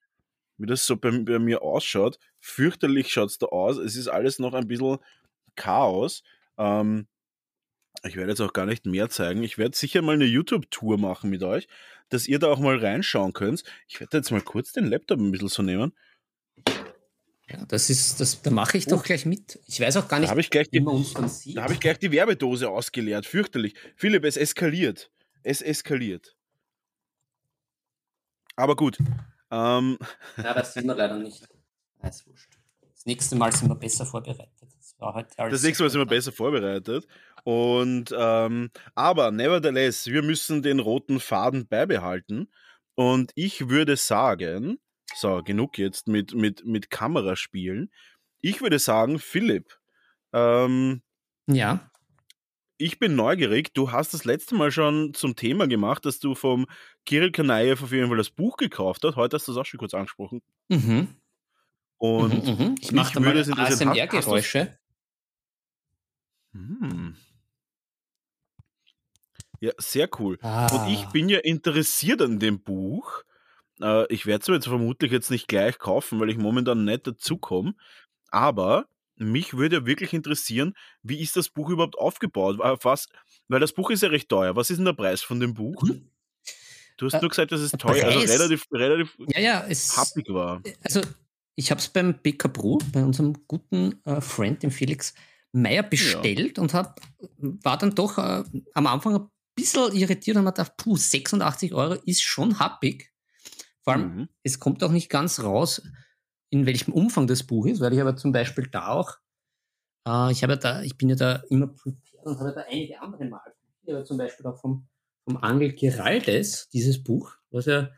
Speaker 1: wie das so bei, bei mir ausschaut. Fürchterlich schaut es da aus. Es ist alles noch ein bisschen Chaos. Ähm, ich werde jetzt auch gar nicht mehr zeigen. Ich werde sicher mal eine YouTube-Tour machen mit euch, dass ihr da auch mal reinschauen könnt. Ich werde jetzt mal kurz den Laptop ein bisschen so nehmen.
Speaker 2: Ja, das ist, das, da mache ich
Speaker 1: Oh,
Speaker 2: doch gleich mit. Ich weiß auch gar nicht,
Speaker 1: habe ich gleich
Speaker 2: wie man uns dann
Speaker 1: da habe ich
Speaker 2: sieht.
Speaker 1: gleich die Werbedose ausgeleert. Fürchterlich. Philipp, es eskaliert. Es eskaliert. Aber gut. Ähm, [laughs]
Speaker 2: Ja, das sehen wir leider nicht. Ist wurscht. Das nächste Mal sind wir besser vorbereitet. Das war heute
Speaker 1: das nächste Mal sind wir besser vorbereitet. Und ähm, aber nevertheless, wir müssen den roten Faden beibehalten. Und ich würde sagen, so, genug jetzt mit, mit, mit Kameraspielen. Ich würde sagen, Philipp, ähm,
Speaker 2: Ja.
Speaker 1: ich bin neugierig. Du hast das letzte Mal schon zum Thema gemacht, dass du vom Kirill Kanaev auf jeden Fall das Buch gekauft hast. Heute hast du es auch schon kurz angesprochen.
Speaker 2: Mhm. Mhm,
Speaker 1: Und
Speaker 2: mhm. Ich mache mal ASMR-Geräusche.
Speaker 1: Hm. Ja, sehr cool. Und ich
Speaker 2: Ah.
Speaker 1: bin ja interessiert an dem Buch. Äh, ich werde es mir jetzt vermutlich jetzt nicht gleich kaufen, weil ich momentan nicht dazu komme. Aber mich würde ja wirklich interessieren, wie ist das Buch überhaupt aufgebaut? Auf Was, weil das Buch ist ja recht teuer. Was ist denn der Preis von dem Buch?
Speaker 2: Mhm.
Speaker 1: Du hast
Speaker 2: Äh,
Speaker 1: nur gesagt, dass es teuer, also
Speaker 2: Preis.
Speaker 1: relativ, relativ
Speaker 2: Ja, ja, es.
Speaker 1: happig war.
Speaker 2: Also, ich habe es beim BK Pro, bei unserem guten äh, Friend, dem Felix, Meier bestellt ja. und hab, war dann doch äh, am Anfang ein bisschen irritiert und hat gedacht, puh, 86 Euro ist schon happig. Vor allem, mhm. es kommt auch nicht ganz raus, in welchem Umfang das Buch ist, weil ich aber zum Beispiel da auch, äh, ich habe ja da, ich bin ja da immer prepared und habe da einige andere Mal. Ich habe zum Beispiel auch vom, vom Angel Geraldes, dieses Buch, was ja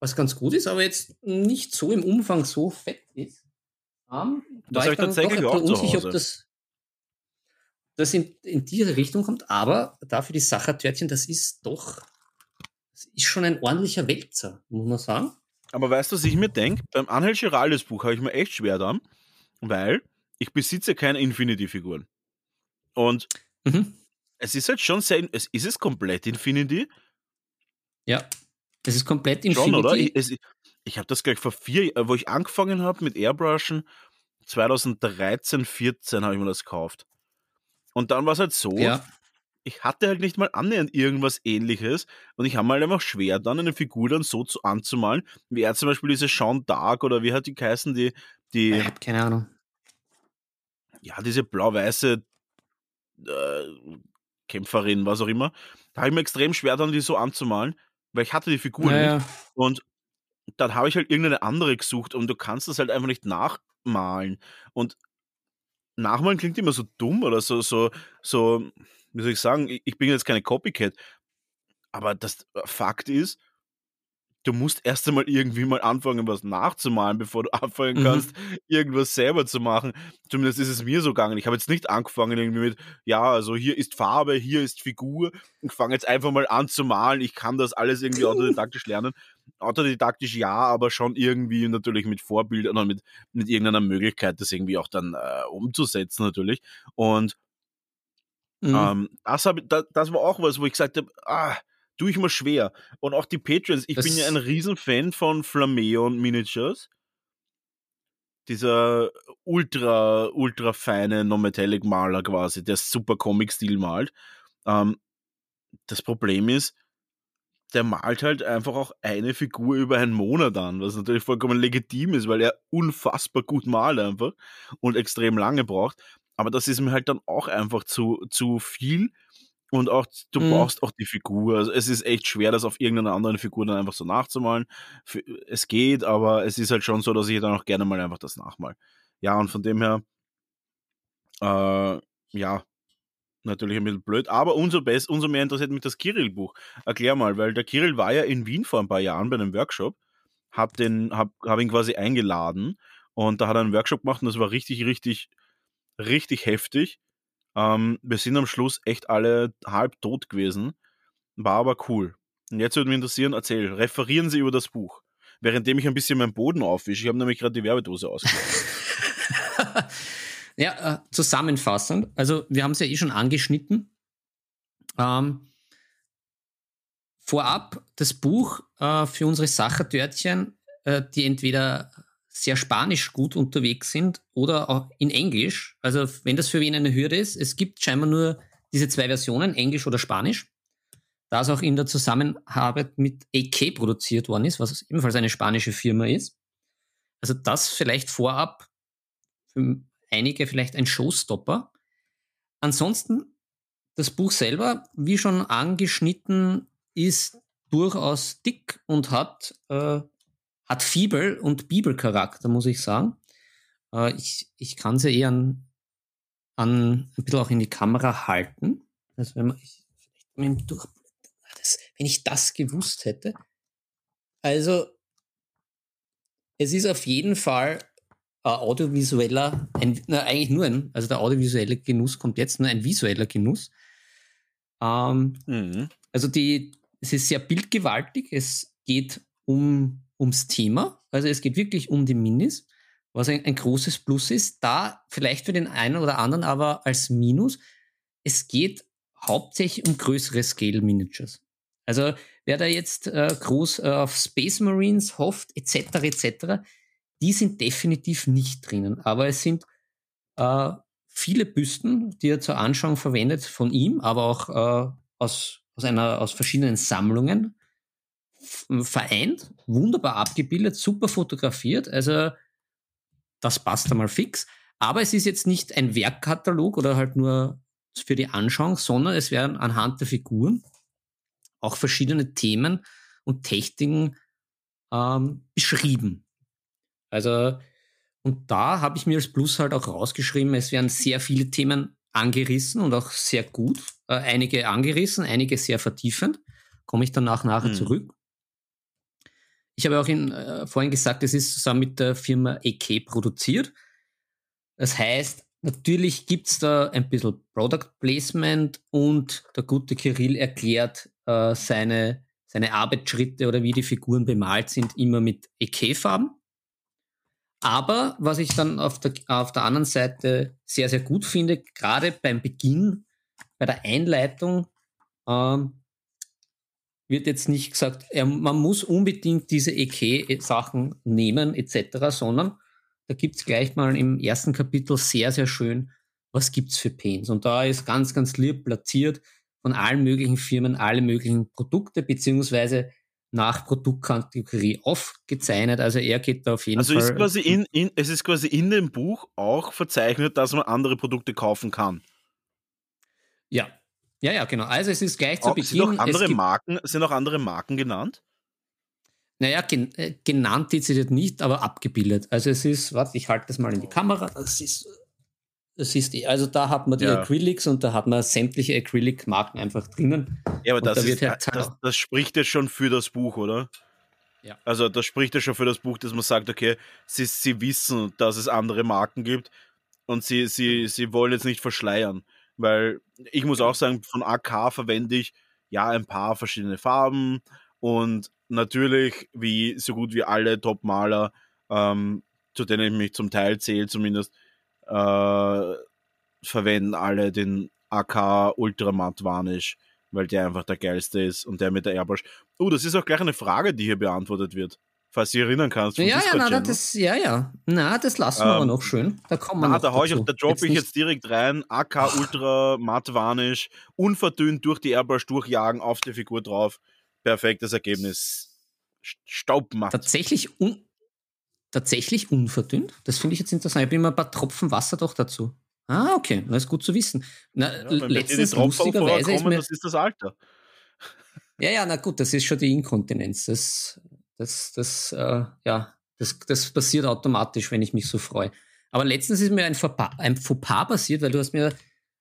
Speaker 2: was ganz gut ist, aber jetzt nicht so im Umfang so fett ist. Um,
Speaker 1: das habe ich tatsächlich auch unsicher, ob
Speaker 2: das, das in, in diese Richtung kommt, aber dafür die Sachertörtchen, das ist doch, ist schon ein ordentlicher Wälzer, muss man sagen.
Speaker 1: Aber weißt du, was ich mir denke? Beim Angel Giraldes Buch habe ich mir echt schwer da, weil ich besitze keine Infinity-Figuren. Und mhm. es ist halt schon sehr, es ist es komplett Infinity.
Speaker 2: Ja. Es ist komplett Infinity.
Speaker 1: Schon, oder? Ich, ich habe das gleich vor vier, wo ich angefangen habe mit Airbrushen, 2013, 14 habe ich mir das gekauft. Und dann war es halt so, ja. Ich hatte halt nicht mal annähernd irgendwas ähnliches und ich habe mal halt einfach schwer, dann eine Figur dann so zu, anzumalen, wie er zum Beispiel diese Sean Dark oder wie hat die geheißen, die, die.
Speaker 2: Ich habe keine Ahnung.
Speaker 1: Ja, diese blau-weiße äh, Kämpferin, was auch immer. Da habe ich mir extrem schwer, dann die so anzumalen weil ich hatte die Figur naja. nicht. Und dann habe ich halt irgendeine andere gesucht und du kannst das halt einfach nicht nachmalen. Und nachmalen klingt immer so dumm oder so, so, so, wie soll ich sagen, ich bin jetzt keine Copycat. Aber das Fakt ist, du musst erst einmal irgendwie mal anfangen, was nachzumalen, bevor du [laughs] anfangen mhm. kannst, irgendwas selber zu machen. Zumindest ist es mir so gegangen. Ich habe jetzt nicht angefangen irgendwie mit, ja, also hier ist Farbe, hier ist Figur. Ich fange jetzt einfach mal an zu malen. Ich kann das alles irgendwie autodidaktisch lernen. Autodidaktisch ja, aber schon irgendwie natürlich mit Vorbildern und mit, mit irgendeiner Möglichkeit, das irgendwie auch dann äh, umzusetzen natürlich. Und mhm. ähm, das, hab, das, das war auch was, wo ich gesagt habe, ah, tue ich mir schwer. Und auch die Patrons, ich das bin ja ein Riesenfan von Flameon Miniatures. Dieser ultra, ultra feine Non-Metallic Maler quasi, der super Comic-Stil malt. Ähm, das Problem ist, der malt halt einfach auch eine Figur über einen Monat an, was natürlich vollkommen legitim ist, weil er unfassbar gut malt einfach und extrem lange braucht. Aber das ist mir halt dann auch einfach zu, zu viel und auch, du mhm. brauchst auch die Figur. Also es ist echt schwer, das auf irgendeiner anderen Figur dann einfach so nachzumalen. Es geht, aber es ist halt schon so, dass ich dann auch gerne mal einfach das nachmal. Ja, und von dem her, äh, ja, natürlich ein bisschen blöd, aber umso, best, umso mehr interessiert mich das Kirill-Buch. Erklär mal, weil der Kirill war ja in Wien vor ein paar Jahren bei einem Workshop, hab, den, hab, hab ihn quasi eingeladen und da hat er einen Workshop gemacht und das war richtig, richtig, richtig heftig. Ähm, wir sind am Schluss echt alle halb tot gewesen. War aber cool. Und jetzt würde mich interessieren, erzähl, referieren Sie über das Buch. Währenddem ich ein bisschen meinen Boden aufwische. Ich habe nämlich gerade die Werbedose ausgelassen. [laughs]
Speaker 2: ja, äh, zusammenfassend. Also, wir haben es ja eh schon angeschnitten. Ähm, vorab das Buch äh, für unsere Sachertörtchen, äh, die entweder sehr spanisch gut unterwegs sind oder auch in Englisch. Also wenn das für wen eine Hürde ist, es gibt scheinbar nur diese zwei Versionen, Englisch oder Spanisch. Da es auch in der Zusammenarbeit mit AK produziert worden ist, was ebenfalls eine spanische Firma ist. Also das vielleicht vorab für einige vielleicht ein Showstopper. Ansonsten das Buch selber, wie schon angeschnitten, ist durchaus dick und hat äh, hat Fibel- und Bibelcharakter, muss ich sagen. Äh, ich, ich kann sie eher an, an, ein bisschen auch in die Kamera halten. Also wenn man, ich, vielleicht durch, das, wenn ich das gewusst hätte. Also, es ist auf jeden Fall ein audiovisueller, ein, na, eigentlich nur ein, also der audiovisuelle Genuss kommt jetzt, nur ein visueller Genuss. Ähm, mhm. Also die, es ist sehr bildgewaltig, es geht um ums Thema. Also es geht wirklich um die Minis, was ein, ein großes Plus ist. Da vielleicht für den einen oder anderen aber als Minus. Es geht hauptsächlich um größere Scale Miniatures. Also wer da jetzt äh, groß äh, auf Space Marines hofft, etc., etc., die sind definitiv nicht drinnen. Aber es sind äh, viele Büsten, die er zur Anschauung verwendet von ihm, aber auch äh, aus, aus, einer, aus verschiedenen Sammlungen vereint, wunderbar abgebildet, super fotografiert. Also das passt einmal fix. Aber es ist jetzt nicht ein Werkkatalog oder halt nur für die Anschauung, sondern es werden anhand der Figuren auch verschiedene Themen und Techniken ähm, beschrieben. Also, und da habe ich mir als Plus halt auch rausgeschrieben, es werden sehr viele Themen angerissen und auch sehr gut. Äh, einige angerissen, einige sehr vertiefend. Komme ich danach nachher mhm. zurück. Ich habe auch in, äh, vorhin gesagt, es ist zusammen mit der Firma EK produziert. Das heißt, natürlich gibt es da ein bisschen Product Placement und der gute Kirill erklärt äh, seine, seine Arbeitsschritte oder wie die Figuren bemalt sind, immer mit EK-Farben. Aber was ich dann auf der, auf der anderen Seite sehr, sehr gut finde, gerade beim Beginn, bei der Einleitung, ähm, wird jetzt nicht gesagt, er, man muss unbedingt diese EK-Sachen nehmen etc., sondern da gibt es gleich mal im ersten Kapitel sehr, sehr schön, was gibt es für Pains. Und da ist ganz, ganz lieb platziert von allen möglichen Firmen alle möglichen Produkte, beziehungsweise nach Produktkategorie aufgezeichnet. Also er geht da auf jeden
Speaker 1: also
Speaker 2: Fall.
Speaker 1: Also ist quasi in, in, es ist quasi in dem Buch auch verzeichnet, dass man andere Produkte kaufen kann.
Speaker 2: Ja. Ja, ja, genau. Also es ist gleich zu
Speaker 1: auch,
Speaker 2: Beginn.
Speaker 1: Sind auch andere Marken, sind auch andere Marken genannt?
Speaker 2: Naja, gen, äh, genannt dezidiert nicht, aber abgebildet. Also es ist, warte, ich halte das mal in die Kamera. Das ist das ist, also da hat man die ja. Acrylics und da hat man sämtliche Acrylic-Marken einfach drinnen.
Speaker 1: Ja, aber das, da ist, halt das, das, spricht ja schon für das Buch, oder? Ja. Also das spricht ja schon für das Buch, dass man sagt, okay, sie, sie wissen, dass es andere Marken gibt und sie, sie, sie wollen jetzt nicht verschleiern. Weil ich muss auch sagen, von AK verwende ich ja ein paar verschiedene Farben und natürlich, wie so gut wie alle Top-Maler, ähm, zu denen ich mich zum Teil zähle zumindest, äh, verwenden alle den AK Ultramatt Varnish, weil der einfach der geilste ist und der mit der Airbrush. Oh, das ist auch gleich eine Frage, die hier beantwortet wird. Falls du dich erinnern kannst.
Speaker 2: Ja, ja, na, das, ja, ja. Na, das lassen wir ähm, aber noch schön. Da kommen wir na, noch
Speaker 1: da, ich, da droppe ich jetzt direkt rein. AK Ultra Matt Varnish, unverdünnt durch die Airbrush durchjagen, auf die Figur drauf. Perfektes Ergebnis. Staubmatt.
Speaker 2: Tatsächlich, un tatsächlich unverdünnt? Das finde ich jetzt interessant. Ich habe immer ein paar Tropfen Wasser doch dazu. Ah, okay, das ist gut zu wissen. Na, ja, letztens lustigerweise ist mir,
Speaker 1: das ist das Alter.
Speaker 2: Ja, ja, na gut, das ist schon die Inkontinenz. Das, das, das, äh, ja, das, das passiert automatisch, wenn ich mich so freue. Aber letztens ist mir ein Fauxpas, ein Fauxpas passiert, weil du hast mir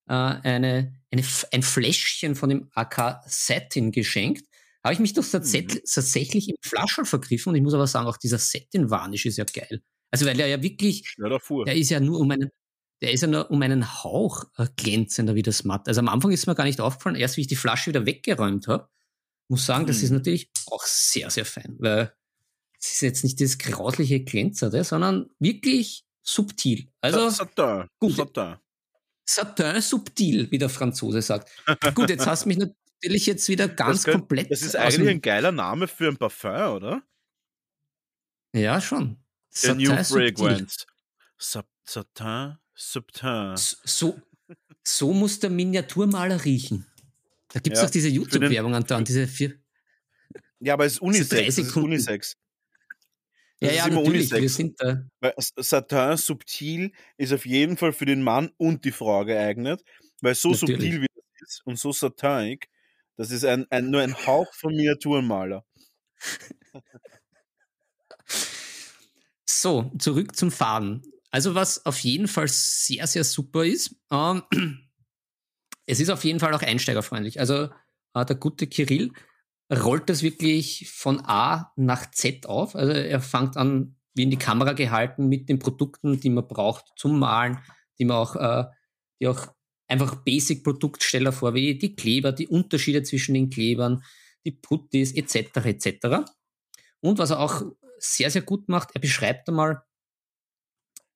Speaker 2: äh, eine, eine, ein Fläschchen von dem AK Satin geschenkt habe ich mich doch tatsächlich, mhm. tatsächlich im Flaschel vergriffen und ich muss aber sagen, auch dieser Setting-Varnish ist ja geil. Also weil er ja wirklich, der ist ja nur um einen, der ist ja nur um einen Hauch äh, glänzender wie das Matt. Also am Anfang ist mir gar nicht aufgefallen, erst wie ich die Flasche wieder weggeräumt habe, muss sagen, das ist mhm. natürlich auch sehr, sehr fein, weil es ist jetzt nicht das grausliche Glänzerte, sondern wirklich subtil. Also
Speaker 1: Satin.
Speaker 2: Gut. Satin. Satin subtil, wie der Franzose sagt. gut, jetzt hast du mich natürlich jetzt wieder ganz
Speaker 1: das
Speaker 2: komplett.
Speaker 1: Das ist eigentlich ein geiler Name für ein Parfum, oder?
Speaker 2: Ja, schon.
Speaker 1: The New Fragrance. Satin Subtin.
Speaker 2: So, so muss der Miniaturmaler riechen. Da gibt es ja, auch diese YouTube-Werbung an diese vier.
Speaker 1: Ja, aber es ist Unisex. Ist Unisex.
Speaker 2: Das ja, ja, natürlich, Unisex. wir sind da.
Speaker 1: Weil Satin subtil ist auf jeden Fall für den Mann und die Frau geeignet, weil so natürlich. subtil wie das ist und so satinig das ist ein, ein, nur ein Hauch von Miniaturmaler.
Speaker 2: So, zurück zum Faden. Also was auf jeden Fall sehr, sehr super ist, ähm, es ist auf jeden Fall auch einsteigerfreundlich. Also äh, der gute Kirill rollt das wirklich von A nach Z auf. Also er fängt an, wie in die Kamera gehalten, mit den Produkten, die man braucht zum Malen, die man auch, äh, die auch einfach Basic-Produktsteller vor, wie die Kleber, die Unterschiede zwischen den Klebern, die Puttis etc. etc. Und was er auch sehr, sehr gut macht, er beschreibt einmal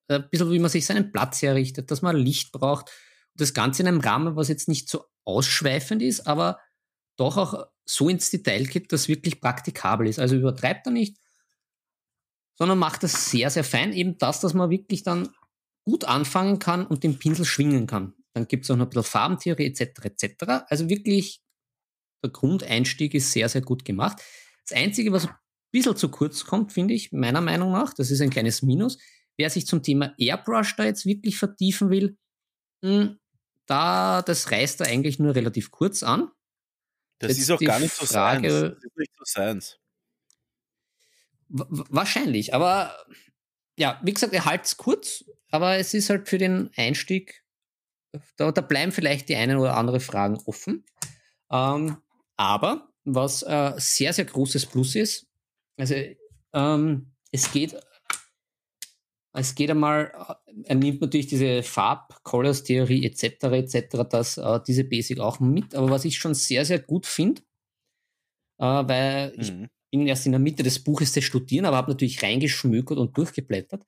Speaker 2: ein bisschen, wie man sich seinen Platz herrichtet, dass man Licht braucht. Das Ganze in einem Rahmen, was jetzt nicht so ausschweifend ist, aber doch auch so ins Detail geht, dass wirklich praktikabel ist. Also übertreibt er nicht, sondern macht das sehr, sehr fein. Eben das, dass man wirklich dann gut anfangen kann und den Pinsel schwingen kann. Dann gibt es auch noch ein bisschen Farbentheorie etc. etc. Also wirklich, der Grundeinstieg ist sehr, sehr gut gemacht. Das Einzige, was ein bisschen zu kurz kommt, finde ich, meiner Meinung nach, das ist ein kleines Minus, wer sich zum Thema Airbrush da jetzt wirklich vertiefen will, mh, hm, da, das reißt er eigentlich nur relativ kurz an.
Speaker 1: Das jetzt ist auch gar nicht so Frage, Science. Das ist nicht so Science.
Speaker 2: Wahrscheinlich, aber ja, wie gesagt, er halt's kurz, aber es ist halt für den Einstieg, da, da bleiben vielleicht die einen oder andere Fragen offen. Ähm, aber was äh, sehr, sehr großes Plus ist, also ähm, es geht es geht einmal, äh, er nimmt natürlich diese Farb-Colors-Theorie etc. etc. Das, äh, diese Basic auch mit. Aber was ich schon sehr, sehr gut finde, äh, weil mhm. ich bin erst in der Mitte des Buches des Studieren, aber habe natürlich reingeschmökert und durchgeblättert.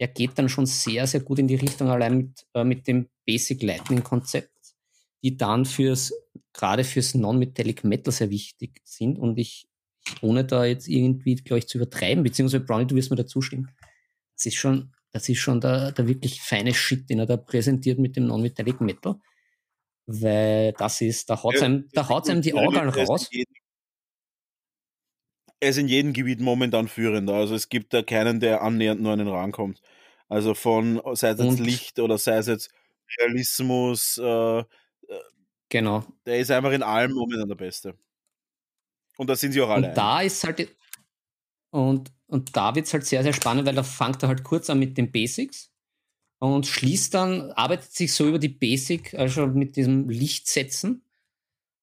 Speaker 2: Er geht dann schon sehr, sehr gut in die Richtung allein mit, äh, mit dem Basic Lightning Konzept, die dann fürs, gerade fürs Non-Metallic Metal sehr wichtig sind. Und ich, ohne da jetzt irgendwie, glaube ich, zu übertreiben, beziehungsweise Brownie, du wirst mir dazu stimmen, das ist schon, das ist schon der, der wirklich feine Shit, den er da präsentiert mit dem Non-Metallic Metal. Weil das ist, da haut ja, einem, da haut's einem die Augen raus.
Speaker 1: Er ist in jedem Gebiet momentan führender. Also es gibt da keinen, der annähernd nur an den rankommt. Also von, sei es jetzt Licht oder sei es jetzt Realismus, äh, äh,
Speaker 2: genau.
Speaker 1: Der ist einfach in allem momentan der Beste. Und da sind sie auch alle.
Speaker 2: Und da ist halt, und und da wird es halt sehr, sehr spannend, weil da fängt er halt kurz an mit den Basics und schließt dann, arbeitet sich so über die Basic, also mit diesem Lichtsetzen,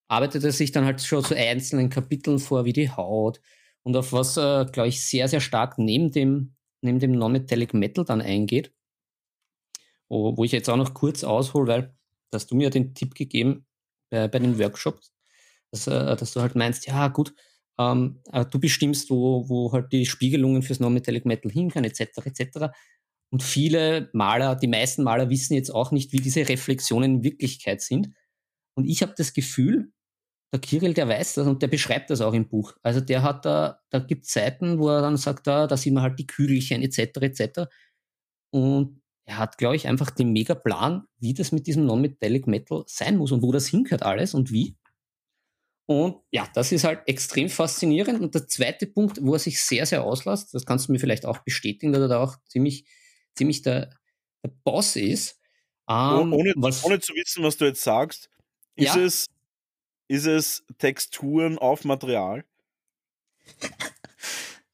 Speaker 2: arbeitet er sich dann halt schon zu einzelnen Kapiteln vor, wie die Haut und auf was, äh, glaube ich, sehr, sehr stark neben dem, neben dem Non-Metallic Metal dann eingeht. Wo, wo ich jetzt auch noch kurz aushole, weil hast du mir den Tipp gegeben bei, bei den Workshops, dass, äh, dass du halt meinst, ja gut, ähm, äh, du bestimmst, wo, wo halt die Spiegelungen fürs Non-Metallic Metal hinkommen, etc. etc. Und viele Maler, die meisten Maler wissen jetzt auch nicht, wie diese Reflexionen in Wirklichkeit sind. Und ich habe das Gefühl, der Kirill, der weiß das und der beschreibt das auch im Buch. Also der hat da, da gibt Zeiten, wo er dann sagt, da, da sieht man halt die Kügelchen etc. etc. Und er hat, glaube ich, einfach den mega Plan, wie das mit diesem Non-Metallic Metal sein muss und wo das hingehört alles und wie. Und ja, das ist halt extrem faszinierend. Und der zweite Punkt, wo er sich sehr, sehr auslässt, das kannst du mir vielleicht auch bestätigen, dass er da auch ziemlich, ziemlich der, der Boss ist.
Speaker 1: Ähm, ohne, was, ohne zu wissen, was du jetzt sagst, ist, ja, es, ist es Texturen auf Material?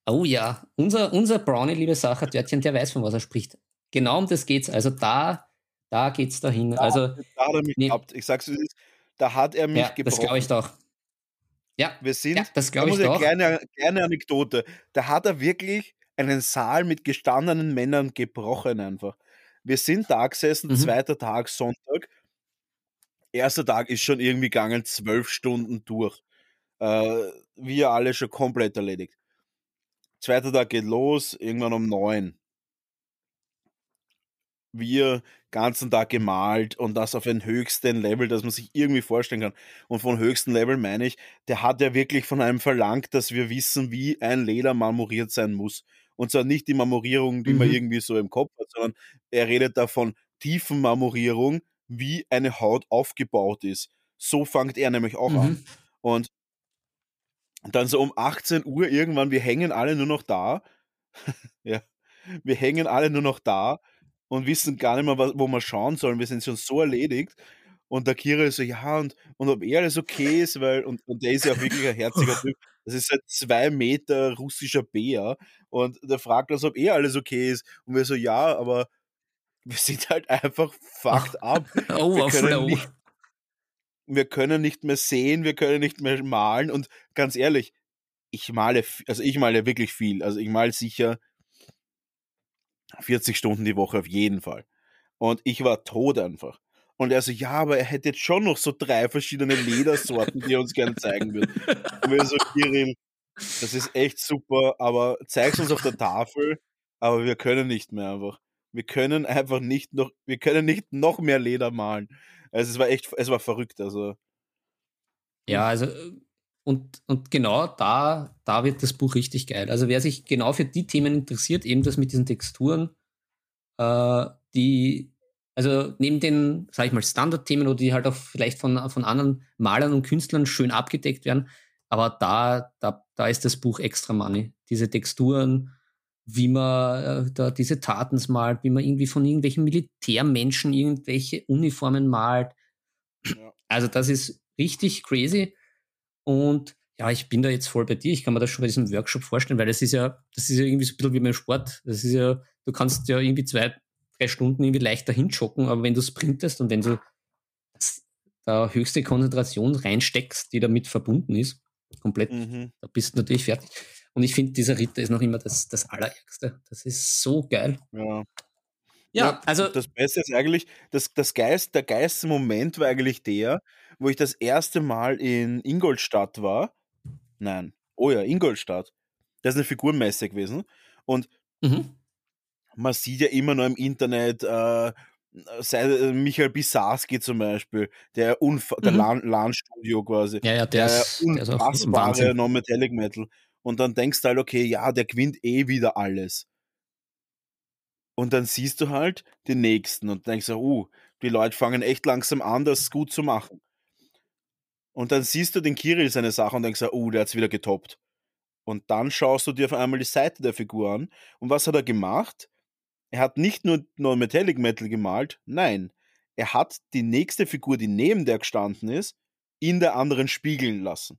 Speaker 2: Oh ja, unser, unser Brownie, liebe Sacher, Dörtchen, der weiß, von was er spricht. Genau um das geht's. Also da, da geht's dahin.
Speaker 1: Da,
Speaker 2: also,
Speaker 1: da hat er mich ne, gehabt. Ich sag's, da hat er mich ja, gebrochen.
Speaker 2: Das glaube ich doch.
Speaker 1: Ja, wir sind, ja,
Speaker 2: das glaube ich
Speaker 1: doch. Kleine, kleine Anekdote. Da hat er wirklich einen Saal mit gestandenen Männern gebrochen einfach. Wir sind da gesessen, mhm. zweiter Tag, Sonntag. Erster Tag ist schon irgendwie gegangen, zwölf Stunden durch. Äh, wir alle schon komplett erledigt. Zweiter Tag geht los, irgendwann um neun wir ganzen Tag gemalt und das auf einem höchsten Level, das man sich irgendwie vorstellen kann. Und von höchsten Level meine ich, der hat ja wirklich von einem verlangt, dass wir wissen, wie ein Leder marmoriert sein muss. Und zwar nicht die Marmorierung, die mhm. man irgendwie so im Kopf hat, sondern er redet da von tiefen Marmorierung, wie eine Haut aufgebaut ist. So fängt er nämlich auch mhm. an. Und dann so um 18 Uhr irgendwann, wir hängen alle nur noch da. [laughs] ja, wir hängen alle nur noch da und wissen gar nicht mehr, wo wir schauen sollen. Wir sind schon so erledigt. Und der Kira ist so, ja, und, und ob er alles okay ist, weil, und, und der ist ja auch wirklich ein herziger Typ. [laughs] Das ist ein zwei Meter russischer Bär. Und der fragt uns, ob er alles okay ist. Und wir so, ja, aber wir sind halt einfach fucked up. [laughs] Wir können, nicht, wir können nicht mehr sehen, wir können nicht mehr malen. Und ganz ehrlich, ich male, also ich male wirklich viel. Also ich male sicher 40 Stunden die Woche auf jeden Fall. Und ich war tot einfach. Und er so, ja, aber er hätte jetzt schon noch so drei verschiedene Ledersorten, die er uns gerne zeigen würde. Und wir so, Kirill, das ist echt super, aber zeig's uns auf der Tafel, aber wir können nicht mehr einfach. Wir können einfach nicht noch, wir können nicht noch mehr Leder malen. Also es war echt, es war verrückt, also.
Speaker 2: Ja, also und, und genau da, da wird das Buch richtig geil. Also wer sich genau für die Themen interessiert, eben das mit diesen Texturen, äh, die, also neben den, sag ich mal, Standardthemen oder die halt auch vielleicht von, von anderen Malern und Künstlern schön abgedeckt werden, aber da, da, da ist das Buch extra money. Diese Texturen, wie man äh, da diese Taten malt, wie man irgendwie von irgendwelchen Militärmenschen irgendwelche Uniformen malt. Ja. Also das ist richtig crazy. Und ja, ich bin da jetzt voll bei dir. Ich kann mir das schon bei diesem Workshop vorstellen, weil das ist ja, das ist ja irgendwie so ein bisschen wie beim Sport. Das ist ja, du kannst ja irgendwie zwei, drei Stunden irgendwie leichter hinschocken, aber wenn du sprintest und wenn du da höchste Konzentration reinsteckst, die damit verbunden ist, komplett, mhm. da bist du natürlich fertig. Und ich finde, dieser Ritter ist noch immer das, das Allerärgste. Das ist so geil.
Speaker 1: Ja. Ja, ja, also. Das Beste ist eigentlich, das, das Geist, der geilste Moment war eigentlich der, wo ich das erste Mal in Ingolstadt war. Nein. Oh ja, Ingolstadt. Das ist eine Figurenmesse gewesen. Und mhm. man sieht ja immer nur im Internet, äh, sei äh, Michael Bisarski zum Beispiel, der, Unf mhm. der LAN-Studio quasi.
Speaker 2: Ja, ja, der, der ist,
Speaker 1: unfassbare Non-Metallic Metal. Und dann denkst du halt, okay, ja, der gewinnt eh wieder alles. Und dann siehst du halt den nächsten und denkst, uh, die Leute fangen echt langsam an, das gut zu machen. Und dann siehst du den Kirill seine Sache und denkst, uh, der hat's wieder getoppt. Und dann schaust du dir auf einmal die Seite der Figur an. Und was hat er gemacht? Er hat nicht nur Non-Metallic Metal gemalt, nein, er hat die nächste Figur, die neben der gestanden ist, in der anderen spiegeln lassen.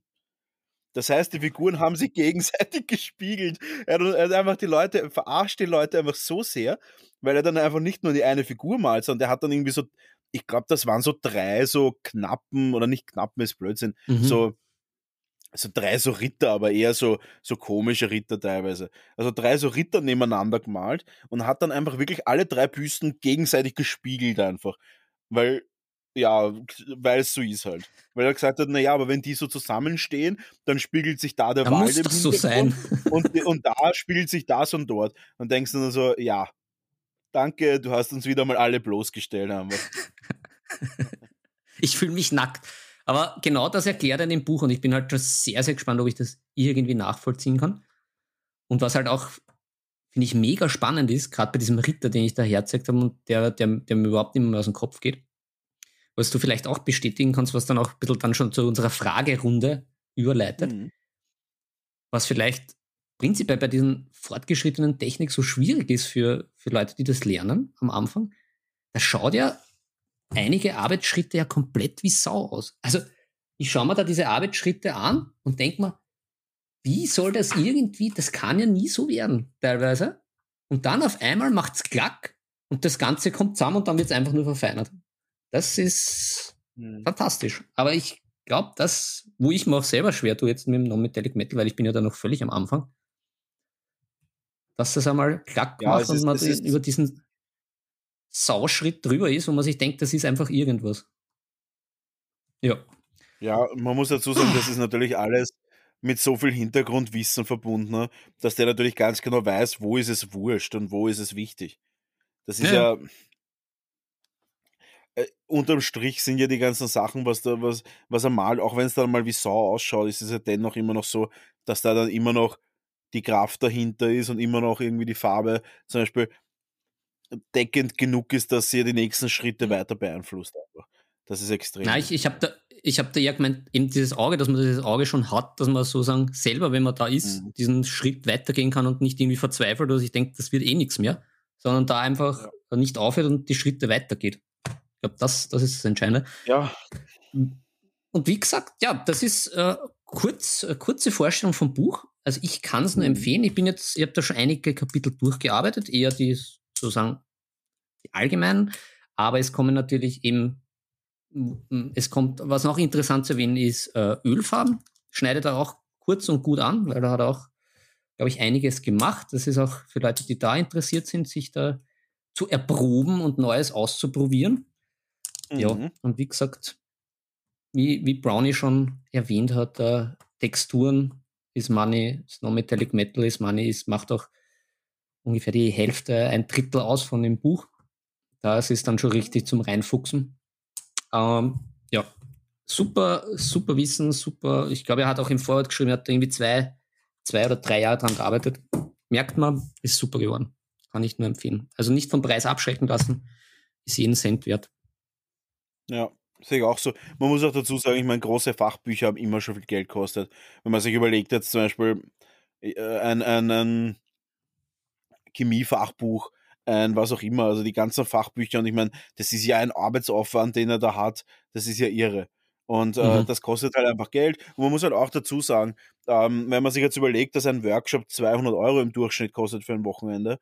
Speaker 1: Das heißt, die Figuren haben sich gegenseitig [laughs] gespiegelt. Er hat einfach die Leute, verarscht die Leute einfach so sehr, weil er dann einfach nicht nur die eine Figur malt, sondern er hat dann irgendwie so, ich glaube, das waren so drei so knappen, oder nicht knappen ist Blödsinn, mhm. so, so drei so Ritter, aber eher so, so komische Ritter teilweise. Also drei so Ritter nebeneinander gemalt und hat dann einfach wirklich alle drei Büsten gegenseitig gespiegelt einfach. Weil ja, weil es so ist halt. Weil er gesagt hat, naja, aber wenn die so zusammenstehen, dann spiegelt sich da der
Speaker 2: da Wald muss im das so sein.
Speaker 1: Und, und da spiegelt sich das und dort. Und denkst du dann so, ja, danke, du hast uns wieder mal alle bloßgestellt. Haben
Speaker 2: ich fühle mich nackt. Aber genau das erklärt er in dem Buch und ich bin halt schon sehr, sehr gespannt, ob ich das irgendwie nachvollziehen kann. Und was halt auch, finde ich, mega spannend ist, gerade bei diesem Ritter, den ich da herzeigt habe und der, der, der mir überhaupt nicht mehr aus dem Kopf geht was du vielleicht auch bestätigen kannst, was dann auch ein bisschen dann schon zu unserer Fragerunde überleitet. Mhm. Was vielleicht prinzipiell bei diesen fortgeschrittenen Technik so schwierig ist für, für Leute, die das lernen am Anfang. Da schaut ja einige Arbeitsschritte ja komplett wie Sau aus. Also ich schaue mir da diese Arbeitsschritte an und denke mir, wie soll das irgendwie, das kann ja nie so werden, teilweise. Und dann auf einmal macht es klack und das Ganze kommt zusammen und dann wird es einfach nur verfeinert. Das ist hm. fantastisch. Aber ich glaube, das, wo ich mir auch selber schwer tue jetzt mit dem Non-Metallic Metal, weil ich bin ja da noch völlig am Anfang, dass das einmal klack ja, macht und man über diesen Sauschritt drüber ist, wo man sich denkt, das ist einfach irgendwas. Ja.
Speaker 1: Ja, man muss dazu sagen, das ist natürlich alles mit so viel Hintergrundwissen verbunden, dass der natürlich ganz genau weiß, wo ist es wurscht und wo ist es wichtig. Das ist ja, ja äh, unterm Strich sind ja die ganzen Sachen, was da, was, was er malt, auch wenn es dann mal wie Sau ausschaut, ist es ja dennoch immer noch so, dass da dann immer noch die Kraft dahinter ist und immer noch irgendwie die Farbe zum Beispiel deckend genug ist, dass sie die nächsten Schritte weiter beeinflusst. Einfach. Das ist extrem.
Speaker 2: Nein, ich, ich habe da, ich hab da ja gemeint, eben dieses Auge, dass man dieses Auge schon hat, dass man sozusagen selber, wenn man da ist, mhm. diesen Schritt weitergehen kann und nicht irgendwie verzweifelt oder sich denkt, das wird eh nichts mehr, sondern da einfach ja. nicht aufhört und die Schritte weitergeht glaube, das, das ist das Entscheidende.
Speaker 1: Ja.
Speaker 2: Und wie gesagt, ja, das ist äh, kurz, äh, kurze Vorstellung vom Buch. Also ich kann es nur mhm. empfehlen. Ich bin jetzt, ich habe da schon einige Kapitel durchgearbeitet, eher die sozusagen die allgemeinen, aber es kommen natürlich eben, es kommt, was noch interessant zu erwähnen ist, äh, Ölfarben. Schneidet er auch kurz und gut an, weil er hat auch, glaube ich, einiges gemacht. Das ist auch für Leute, die da interessiert sind, sich da zu erproben und Neues auszuprobieren. Mhm. Ja, und wie gesagt, wie, wie Brownie schon erwähnt hat, äh, Texturen ist Money, Snow Metallic Metal ist Money, ist, macht auch ungefähr die Hälfte, ein Drittel aus von dem Buch. Das ist dann schon richtig zum Reinfuchsen. Ähm, ja, super, super Wissen, super. Ich glaube, er hat auch im Vorwort geschrieben, er hat irgendwie zwei, zwei oder drei Jahre dran gearbeitet. Merkt man, ist super geworden. Kann ich nur empfehlen. Also nicht vom Preis abschrecken lassen, ist jeden Cent wert.
Speaker 1: Ja, sehe ich auch so. Man muss auch dazu sagen, ich meine, große Fachbücher haben immer schon viel Geld gekostet. Wenn man sich überlegt, jetzt zum Beispiel äh, ein, ein, ein Chemiefachbuch, ein was auch immer, also die ganzen Fachbücher. Und ich meine, das ist ja ein Arbeitsaufwand, den er da hat. Das ist ja irre. Und äh, mhm. das kostet halt einfach Geld. Und man muss halt auch dazu sagen, ähm, wenn man sich jetzt überlegt, dass ein Workshop 200 Euro im Durchschnitt kostet für ein Wochenende,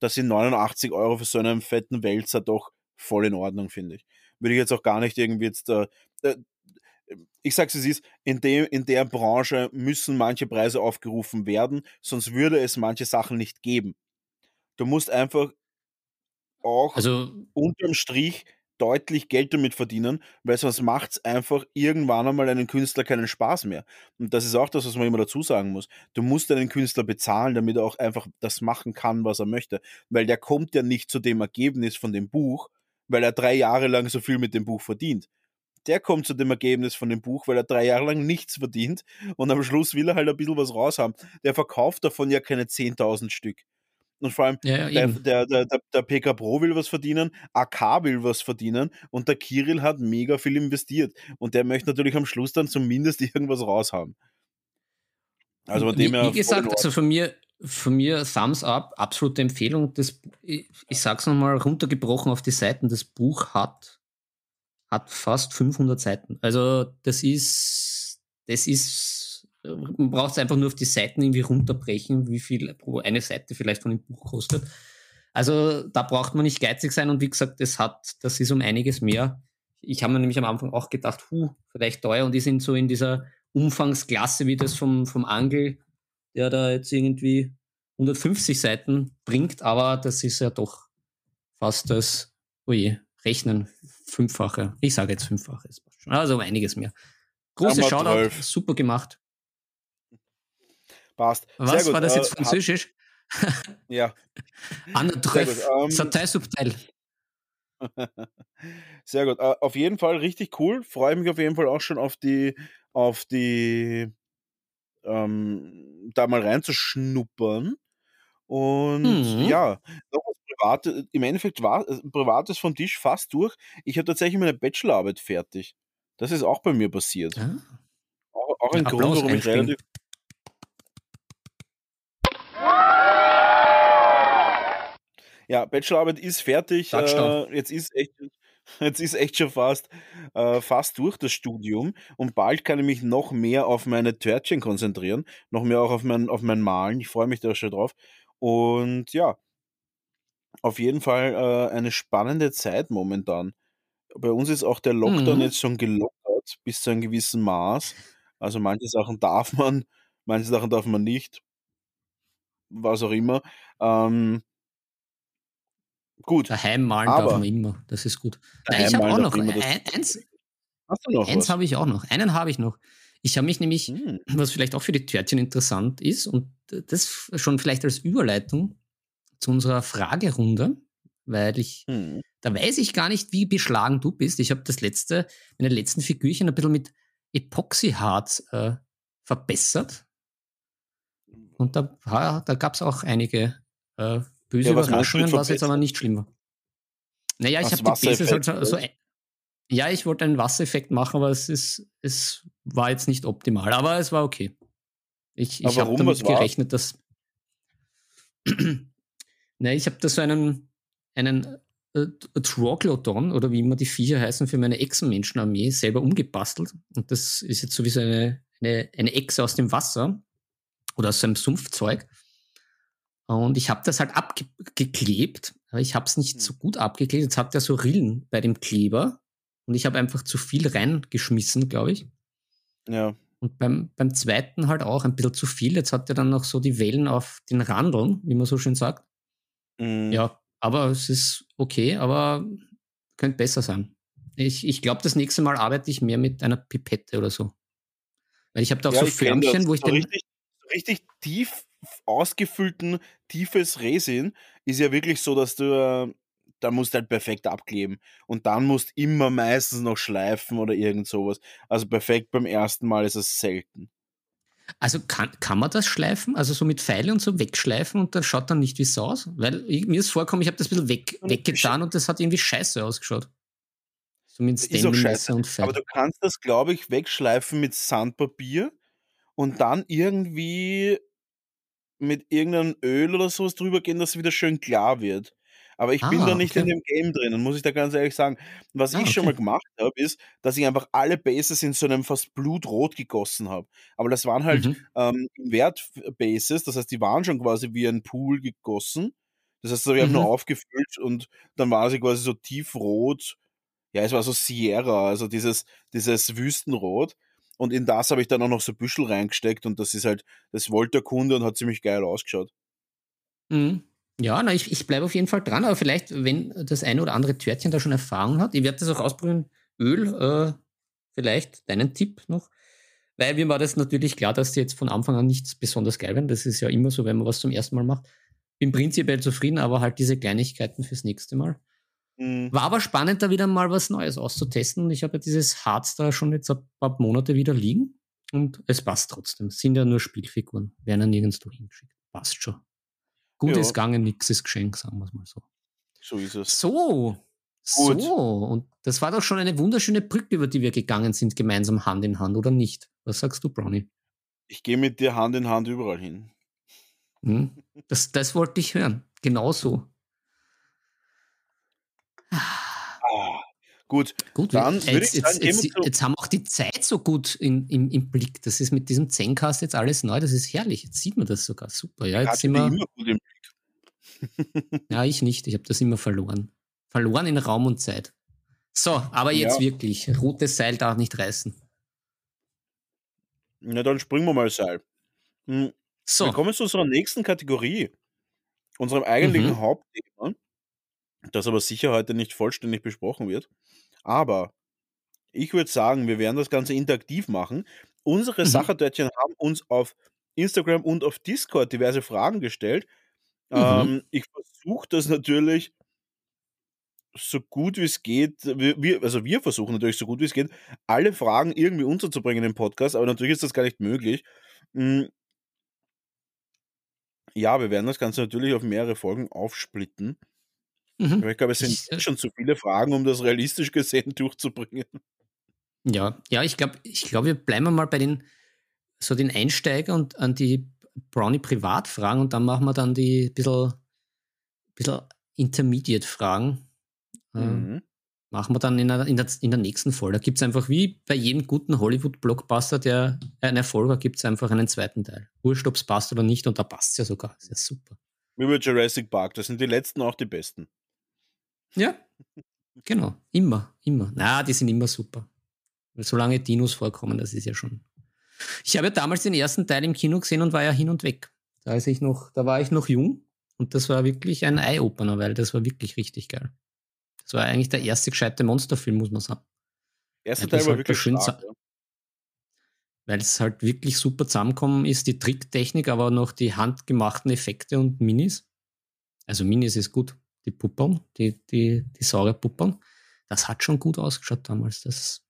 Speaker 1: das sind 89 Euro für so einen fetten Wälzer doch voll in Ordnung, finde ich. Würde ich jetzt auch gar nicht irgendwie jetzt. Äh, äh, ich sag's es ist, in, dem, in der Branche müssen manche Preise aufgerufen werden, sonst würde es manche Sachen nicht geben. Du musst einfach auch also, unterm Strich deutlich Geld damit verdienen, weil sonst macht es einfach irgendwann einmal einen Künstler keinen Spaß mehr. Und das ist auch das, was man immer dazu sagen muss. Du musst einen Künstler bezahlen, damit er auch einfach das machen kann, was er möchte. Weil der kommt ja nicht zu dem Ergebnis von dem Buch, weil er drei Jahre lang so viel mit dem Buch verdient. Der kommt zu dem Ergebnis von dem Buch, weil er drei Jahre lang nichts verdient und am Schluss will er halt ein bisschen was raushaben. Der verkauft davon ja keine 10.000 Stück. Und vor allem, ja, der, der, der, der, PK Pro will was verdienen, AK will was verdienen und der Kirill hat mega viel investiert. Und der möchte natürlich am Schluss dann zumindest [laughs] irgendwas raushaben.
Speaker 2: Also von dem wie. Wie gesagt, also von mir, von mir Thumbs up, absolute Empfehlung. Das, ich, ich sag's nochmal runtergebrochen auf die Seiten. Das Buch hat, hat fast 500 Seiten. Also das ist, das ist man braucht einfach nur auf die Seiten irgendwie runterbrechen, wie viel pro eine Seite vielleicht von dem Buch kostet. Also da braucht man nicht geizig sein und wie gesagt, das hat, das ist um einiges mehr. Ich habe mir nämlich am Anfang auch gedacht, hu, vielleicht teuer und die sind so in dieser Umfangsklasse wie das vom, vom Angel, der da jetzt irgendwie 150 Seiten bringt, aber das ist ja doch fast das, oje, Rechnen fünffache. Ich sage jetzt fünffache, also einiges mehr. Große Shoutout, super gemacht.
Speaker 1: Passt.
Speaker 2: Was war das jetzt äh, französisch?
Speaker 1: ja. [laughs]
Speaker 2: Anne Treff, ähm, Satei subtil.
Speaker 1: Sehr gut. Uh, [laughs] auf jeden Fall richtig cool. Freue mich auf jeden Fall auch schon auf die, auf die, ähm, da mal reinzuschnuppern. Und mhm. ja, noch was Privates. Im Endeffekt war äh, Privates vom Tisch fast durch. Ich habe tatsächlich meine Bachelorarbeit fertig. Das ist auch bei mir passiert. Ah. Auch, auch ein Grund, warum ich relativ Ja, Bachelorarbeit ist fertig. Äh, jetzt ist echt, [laughs] jetzt ist echt schon fast, äh, fast durch das Studium und bald kann ich mich noch mehr auf meine Törtchen konzentrieren, noch mehr auch auf mein, auf mein Malen. Ich freue mich da schon drauf. Und ja, auf jeden Fall äh, eine spannende Zeit momentan. Bei uns ist auch der Lockdown mhm. jetzt schon gelockert bis zu einem gewissen Maß. Also manche Sachen darf man, manche Sachen darf man nicht. Was auch immer. Ähm,
Speaker 2: Gut. Daheim malen darf man immer. Das ist gut. Nein, ich habe auch noch ein, eins. Hast du noch eins habe ich auch noch. Einen habe ich noch. Ich habe mich nämlich, hm. was vielleicht auch für die Törtchen interessant ist, und das schon vielleicht als Überleitung zu unserer Fragerunde, weil ich, hm. da weiß ich gar nicht, wie beschlagen du bist. Ich habe das letzte, meine letzten Figürchen ein bisschen mit Epoxyharz äh, verbessert. Und da, da gab es auch einige äh, Böse ja, Überraschungen, was jetzt aber nicht schlimm war. Naja, ich habe die Basis halt so, so, ja, ich wollte einen Wassereffekt machen, aber es ist, es war jetzt nicht optimal, aber es war okay. Ich, ich habe damit gerechnet, dass. [clears throat] naja, ich habe da so einen, einen äh, Troglodon oder wie immer die Viecher heißen für meine Echsenmenschenarmee selber umgebastelt. Und das ist jetzt sowieso eine, eine, eine Echse aus dem Wasser oder aus einem Sumpfzeug. Und ich habe das halt abgeklebt, aber ich habe es nicht hm. so gut abgeklebt. Jetzt hat er so Rillen bei dem Kleber und ich habe einfach zu viel reingeschmissen, glaube ich.
Speaker 1: Ja.
Speaker 2: Und beim, beim zweiten halt auch ein bisschen zu viel. Jetzt hat er dann noch so die Wellen auf den Randeln, wie man so schön sagt. Mhm. Ja, aber es ist okay, aber könnte besser sein. Ich, ich glaube, das nächste Mal arbeite ich mehr mit einer Pipette oder so. Weil ich habe da auch ja, so Förmchen, wo ich den.
Speaker 1: Richtig, richtig tief ausgefüllten, tiefes Resin ist ja wirklich so, dass du äh, da musst halt perfekt abkleben. Und dann musst immer meistens noch schleifen oder irgend sowas. Also perfekt beim ersten Mal ist es selten.
Speaker 2: Also kann, kann man das schleifen? Also so mit Pfeile und so wegschleifen und dann schaut dann nicht wie es aus? Weil ich, mir ist vorgekommen, ich habe das ein bisschen weg, weggetan und das hat irgendwie scheiße ausgeschaut.
Speaker 1: So mit Stanley-Messer und Pfeil. Aber du kannst das, glaube ich, wegschleifen mit Sandpapier und dann irgendwie mit irgendeinem Öl oder sowas drüber gehen, dass es wieder schön klar wird. Aber ich bin
Speaker 2: Ah,
Speaker 1: da nicht in
Speaker 2: okay.
Speaker 1: dem Game drinnen, muss ich da ganz ehrlich sagen. Was
Speaker 2: Ah,
Speaker 1: ich schon mal
Speaker 2: okay.
Speaker 1: gemacht habe, ist, dass ich einfach alle Bases in so einem fast blutrot gegossen habe. Aber das waren halt
Speaker 2: Mhm.
Speaker 1: ähm, Wert-Bases, das heißt, die waren schon quasi wie ein Pool gegossen. Das heißt, das habe ich einfach nur
Speaker 2: Mhm.
Speaker 1: aufgefüllt und dann war sie quasi so tiefrot. Ja, es war so Sierra, also dieses, dieses Wüstenrot. Und in das habe ich dann auch noch so Büschel reingesteckt und das ist halt, das wollte der Kunde und hat ziemlich geil ausgeschaut.
Speaker 2: Mhm. Ja, na, ich, ich bleibe auf jeden Fall dran, aber vielleicht, wenn das eine oder andere Törtchen da schon Erfahrung hat, ich werde das auch ausprobieren, Öl, äh, vielleicht deinen Tipp noch. Weil mir war das natürlich klar, dass die jetzt von Anfang an nichts besonders geil werden. Das ist ja immer so, wenn man was zum ersten Mal macht. Bin prinzipiell zufrieden, aber halt diese Kleinigkeiten fürs nächste Mal.
Speaker 1: Mhm.
Speaker 2: War aber spannend, da wieder mal was Neues auszutesten. Und ich habe ja dieses Harz da schon jetzt ein paar Monate wieder liegen. Und es passt trotzdem. Es sind ja nur Spielfiguren. Werden ja nirgendwo hingeschickt. Passt schon. Gut
Speaker 1: Ja.
Speaker 2: ist gegangen, nix ist Geschenk, sagen wir es mal so.
Speaker 1: So ist es.
Speaker 2: So.
Speaker 1: Gut.
Speaker 2: So. Und das war doch schon eine wunderschöne Brücke, über die wir gegangen sind, gemeinsam Hand in Hand, oder nicht? Was sagst du, Brownie?
Speaker 1: Ich gehe mit dir Hand in Hand überall hin.
Speaker 2: Hm? Das, das wollte ich hören. Genauso.
Speaker 1: Ah, gut,
Speaker 2: Gut,
Speaker 1: Dann würde
Speaker 2: jetzt, jetzt, jetzt, jetzt haben wir auch die Zeit so gut in, im, im Blick. Das ist mit diesem Zencast jetzt alles neu. Das ist herrlich. Jetzt sieht man das sogar. Super. Ja, jetzt sind wir.
Speaker 1: immer gut im Blick. [laughs]
Speaker 2: Ja, ich nicht. Ich habe das immer verloren. Verloren in Raum und Zeit. So, aber jetzt
Speaker 1: Ja.
Speaker 2: wirklich. Rotes Seil darf nicht reißen.
Speaker 1: Na, dann springen wir mal Seil. Hm,
Speaker 2: So.
Speaker 1: Wir kommen zu unserer nächsten Kategorie. Unserem eigentlichen
Speaker 2: Mhm.
Speaker 1: Hauptthema, das aber sicher heute nicht vollständig besprochen wird. Aber ich würde sagen, wir werden das Ganze interaktiv machen. Unsere
Speaker 2: Mhm.
Speaker 1: Sachertörtchen haben uns auf Instagram und auf Discord diverse Fragen gestellt.
Speaker 2: Mhm.
Speaker 1: Ähm, ich versuche das natürlich so gut wie es geht, wir, also wir versuchen natürlich so gut wie es geht, alle Fragen irgendwie unterzubringen im Podcast, aber natürlich ist das gar nicht möglich. Mm. Ja, wir werden das Ganze natürlich auf mehrere Folgen aufsplitten.
Speaker 2: Mhm.
Speaker 1: Ich glaube, es sind
Speaker 2: Ich, äh,
Speaker 1: schon zu viele Fragen, um das realistisch gesehen [laughs] durchzubringen.
Speaker 2: Ja, ja, ich glaube, ich glaub, wir bleiben mal bei den so den Einsteiger und an die Brownie Privatfragen und dann machen wir dann die bisschen, bisschen Intermediate-Fragen. Äh,
Speaker 1: Mhm.
Speaker 2: Machen wir dann in der, in der, in der nächsten Folge. Da gibt es einfach wie bei jedem guten Hollywood-Blockbuster, der einen Erfolg hat, gibt es einfach einen zweiten Teil. Wurscht, ob es passt oder nicht, und da passt es ja sogar. Das ist ja super.
Speaker 1: Wie bei Jurassic Park, das sind die letzten auch die besten.
Speaker 2: Ja, genau. Immer, immer. Na, die sind immer super. Weil solange Dinos vorkommen, das ist ja schon. Ich habe ja damals den ersten Teil im Kino gesehen und war ja hin und weg. Da, ist ich noch, da war ich noch jung und das war wirklich ein Eye-Opener, weil das war wirklich richtig geil. Das war eigentlich der erste gescheite Monsterfilm, muss man sagen.
Speaker 1: Erster
Speaker 2: Ja,
Speaker 1: Teil
Speaker 2: das
Speaker 1: war
Speaker 2: halt
Speaker 1: wirklich
Speaker 2: schön
Speaker 1: stark. Ja.
Speaker 2: Weil es halt wirklich super zusammenkommen ist, die Tricktechnik, aber auch noch die handgemachten Effekte und Minis. Also Minis ist gut. Die Puppeln, die, die, die saure Puppeln. Das hat schon gut ausgeschaut damals. Das.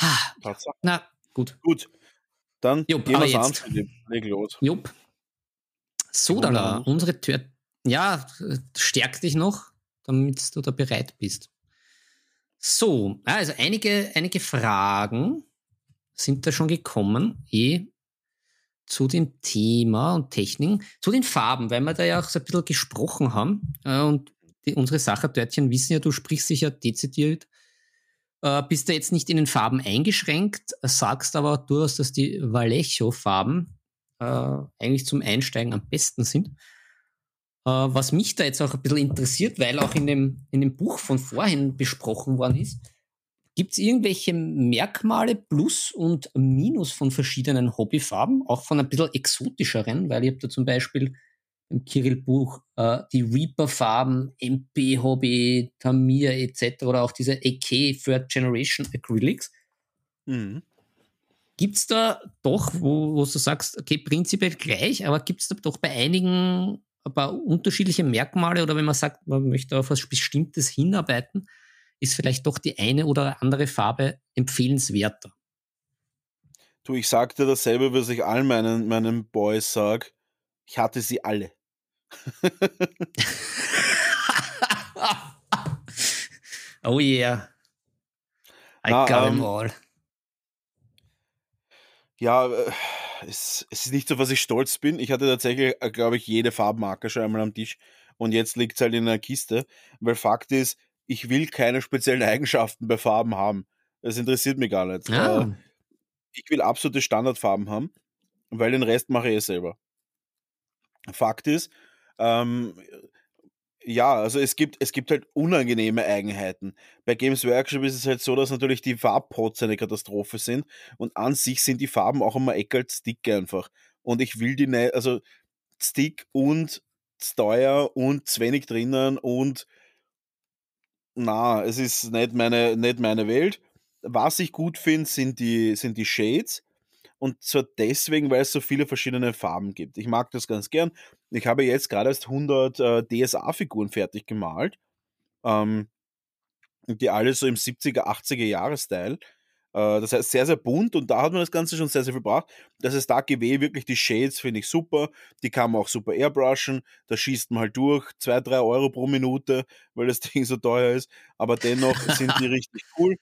Speaker 2: Ah, ja. Na, gut.
Speaker 1: Gut, dann
Speaker 2: Jupp,
Speaker 1: gehen wir's an. Philipp. Leg los.
Speaker 2: Jupp. Sodala, unsere Tür. Ja, stärk dich noch, damit du da bereit bist. So, also einige, einige Fragen sind da schon gekommen, eh zu dem Thema und Techniken, zu den Farben, weil wir da ja auch so ein bisschen gesprochen haben. Äh, und die, unsere Sachertörtchen wissen ja, du sprichst dich ja dezidiert, äh, bist da jetzt nicht in den Farben eingeschränkt, sagst aber durchaus, dass die Vallejo-Farben äh, eigentlich zum Einsteigen am besten sind. Äh, was mich da jetzt auch ein bisschen interessiert, weil auch in dem, in dem Buch von vorhin besprochen worden ist, gibt es irgendwelche Merkmale Plus und Minus von verschiedenen Hobbyfarben, auch von ein bisschen exotischeren, weil ich habe da zum Beispiel im Kirill-Buch äh, die Reaper-Farben, MP Hobby, Tamiya etc. oder auch diese AK Third Generation Acrylics.
Speaker 1: Mhm.
Speaker 2: Gibt es da doch, wo, wo du sagst, okay, prinzipiell gleich, aber gibt es da doch bei einigen ein paar unterschiedliche Merkmale oder wenn man sagt, man möchte auf was Bestimmtes hinarbeiten, ist vielleicht doch die eine oder andere Farbe empfehlenswerter.
Speaker 1: Du, ich sag dir dasselbe, was ich allen meinen, meinen Boys sag. Ich hatte sie alle. [laughs]
Speaker 2: oh yeah. I
Speaker 1: Na,
Speaker 2: got
Speaker 1: ähm,
Speaker 2: them all.
Speaker 1: Ja, äh, es, es ist nicht so, was ich stolz bin. Ich hatte tatsächlich, äh, glaube ich, jede Farbmarke schon einmal am Tisch und jetzt liegt es halt in einer Kiste, weil Fakt ist, ich will keine speziellen [laughs] Eigenschaften bei Farben haben. Das interessiert mich gar nicht.
Speaker 2: Ah.
Speaker 1: Äh, ich will absolute Standardfarben haben, weil den Rest mache ich eh selber. Fakt ist, ähm, ja, also es gibt, es gibt halt unangenehme Eigenheiten. Bei Games Workshop ist es halt so, dass natürlich die Farbpots eine Katastrophe sind und an sich sind die Farben auch immer eckalt Stick einfach. Und ich will die nicht, also Stick und teuer und zu wenig drinnen und na, es ist nicht meine, nicht meine Welt. Was ich gut finde, sind die, sind die Shades. Und zwar deswegen, weil es so viele verschiedene Farben gibt. Ich mag das ganz gern. Ich habe jetzt gerade erst 100 äh, DSA-Figuren fertig gemalt. Ähm, die alle so im 70er, 80er Jahre-Style. Äh, das heißt, sehr, sehr bunt und da hat man das Ganze schon sehr, sehr viel gebracht. Das heißt, da GW wirklich die Shades finde ich super. Die kann man auch super airbrushen. Da schießt man halt durch. 2, 3 Euro pro Minute, weil das [laughs] Ding so teuer ist. Aber dennoch sind die [laughs] richtig cool.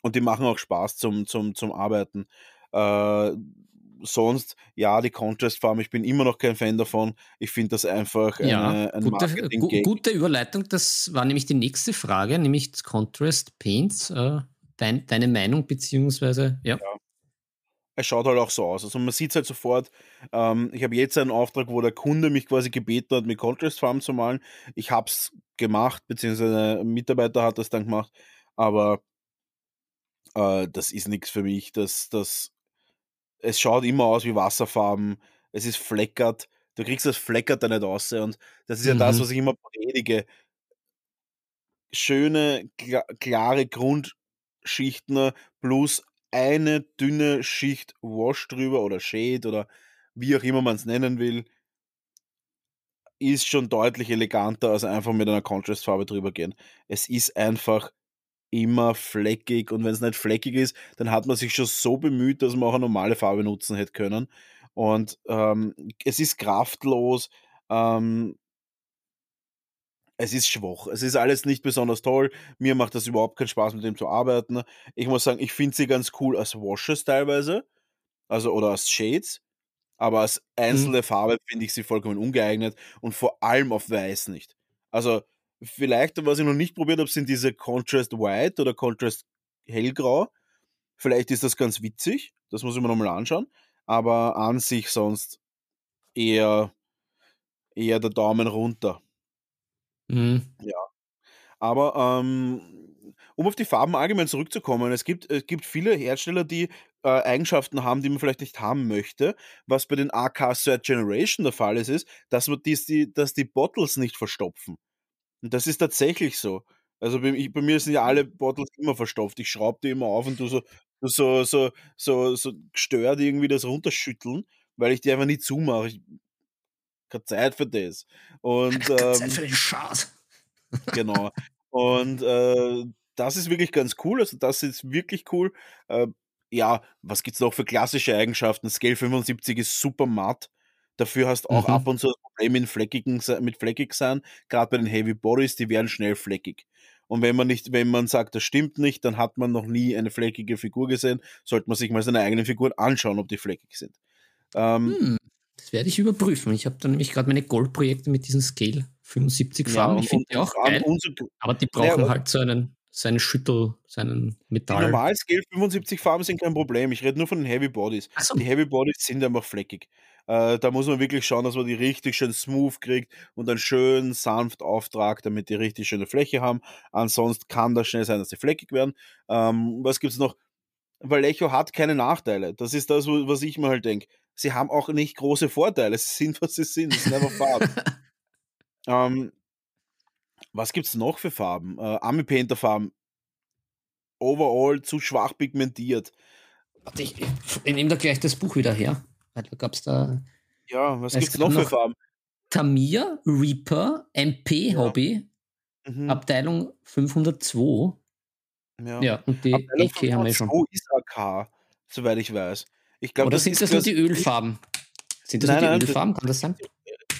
Speaker 1: Und die machen auch Spaß zum, zum, zum Arbeiten. Äh, sonst, ja, die Contrast-Farm, ich bin immer noch kein Fan davon. Ich finde das einfach eine,
Speaker 2: Ja,
Speaker 1: ein
Speaker 2: gute, gute Überleitung. Das war nämlich die nächste Frage, nämlich Contrast Paints. Äh, dein, deine Meinung, beziehungsweise, ja.
Speaker 1: Es schaut halt auch so aus. Also man sieht es halt sofort. Ähm, ich habe jetzt einen Auftrag, wo der Kunde mich quasi gebeten hat, mit Contrast Farm zu malen. Ich habe es gemacht, beziehungsweise ein Mitarbeiter hat das dann gemacht. Aber äh, das ist nichts für mich. Das, das, es schaut immer aus wie Wasserfarben. Es ist fleckert. Du kriegst das Fleckert da nicht raus. Und das ist ja das,
Speaker 2: Mhm.
Speaker 1: was ich immer predige. Schöne, kla klare Grundschichten plus eine dünne Schicht Wash drüber oder Shade oder wie auch immer man es nennen will. Ist schon deutlich eleganter als einfach mit einer Contrastfarbe drüber gehen. Es ist einfach immer fleckig und wenn es nicht fleckig ist, dann hat man sich schon so bemüht, dass man auch eine normale Farbe nutzen hätte können. Und ähm, es ist kraftlos, ähm, es ist schwach, es ist alles nicht besonders toll. Mir macht das überhaupt keinen Spaß, mit dem zu arbeiten. Ich muss sagen, ich finde sie ganz cool als Washes teilweise, also oder als Shades, aber als
Speaker 2: Mhm.
Speaker 1: einzelne Farbe finde ich sie vollkommen ungeeignet und vor allem auf Weiß nicht. Also vielleicht, was ich noch nicht probiert habe, sind diese Contrast White oder Contrast Hellgrau. Vielleicht ist das ganz witzig, das muss ich mir nochmal anschauen, aber an sich sonst eher, eher der Daumen runter.
Speaker 2: Mhm.
Speaker 1: Ja. Aber ähm, um auf die Farben allgemein zurückzukommen, es gibt, es gibt viele Hersteller, die äh, Eigenschaften haben, die man vielleicht nicht haben möchte. Was bei den AK Third Generation der Fall ist, ist, dass, man dies, die, dass die Bottles nicht verstopfen. Und das ist tatsächlich so. Also bei, ich, bei mir sind ja alle Bottles immer verstopft. Ich schraube die immer auf und du so, du so, so, so, so gestört irgendwie das runterschütteln, weil ich die einfach nie zumache. Ich keine Zeit für das. [laughs] Und
Speaker 2: Keine Zeit
Speaker 1: ähm,
Speaker 2: für den Schatz. [laughs]
Speaker 1: Genau. Und äh, das ist wirklich ganz cool. Also, das ist wirklich cool. Äh, ja, was gibt's noch für klassische Eigenschaften? Scale 75 ist super matt. Dafür hast auch ab
Speaker 2: Mhm.
Speaker 1: und zu das Problem mit fleckigen, mit fleckig sein. Gerade bei den Heavy Bodies, die werden schnell fleckig. Und wenn man nicht, wenn man sagt, das stimmt nicht, dann hat man noch nie eine fleckige Figur gesehen. Sollte man sich mal seine eigenen Figuren anschauen, ob die fleckig sind. Ähm,
Speaker 2: Hm, das werde ich überprüfen. Ich habe da nämlich gerade meine Goldprojekte mit diesen Scale 75
Speaker 1: ja,
Speaker 2: Farben.
Speaker 1: und,
Speaker 2: Ich finde die auch geil, aber die brauchen halt so einen, so einen Schüttel, so einen
Speaker 1: Die
Speaker 2: Metall.
Speaker 1: normal Scale 75 Farben sind kein Problem. Ich rede nur von den Heavy Bodies.
Speaker 2: Achso.
Speaker 1: Die Heavy Bodies sind einfach fleckig. Äh, da muss man wirklich schauen, dass man die richtig schön smooth kriegt und dann schön sanft auftragt, damit die richtig schöne Fläche haben. Ansonsten kann das schnell sein, dass sie fleckig werden. Ähm, was gibt's noch? Vallejo hat keine Nachteile. Das ist das, was ich mir halt denke. Sie haben auch nicht große Vorteile. Sie sind, [laughs] was sie sind. Das sind einfach Farben. [laughs] ähm, was gibt's noch für Farben? Äh, Army Painter Farben. Overall zu schwach pigmentiert.
Speaker 2: Warte, ich, ich, ich nehme da gleich das Buch wieder her. Da gab es da.
Speaker 1: Ja, was
Speaker 2: Es
Speaker 1: gibt's
Speaker 2: gab
Speaker 1: noch für
Speaker 2: noch-
Speaker 1: Farben?
Speaker 2: Tamiya, Reaper, MP
Speaker 1: Ja.
Speaker 2: Hobby,
Speaker 1: Mhm.
Speaker 2: Abteilung 502.
Speaker 1: ja.
Speaker 2: Ja, und die
Speaker 1: Abteilung
Speaker 2: LK haben wir schon.
Speaker 1: 502 ist AK, soweit ich weiß. Ich glaube,
Speaker 2: Oder
Speaker 1: das
Speaker 2: sind das nur die Ölfarben? Sind das
Speaker 1: Nein,
Speaker 2: nur
Speaker 1: nein,
Speaker 2: die
Speaker 1: das-
Speaker 2: Ölfarben? Kann das sein?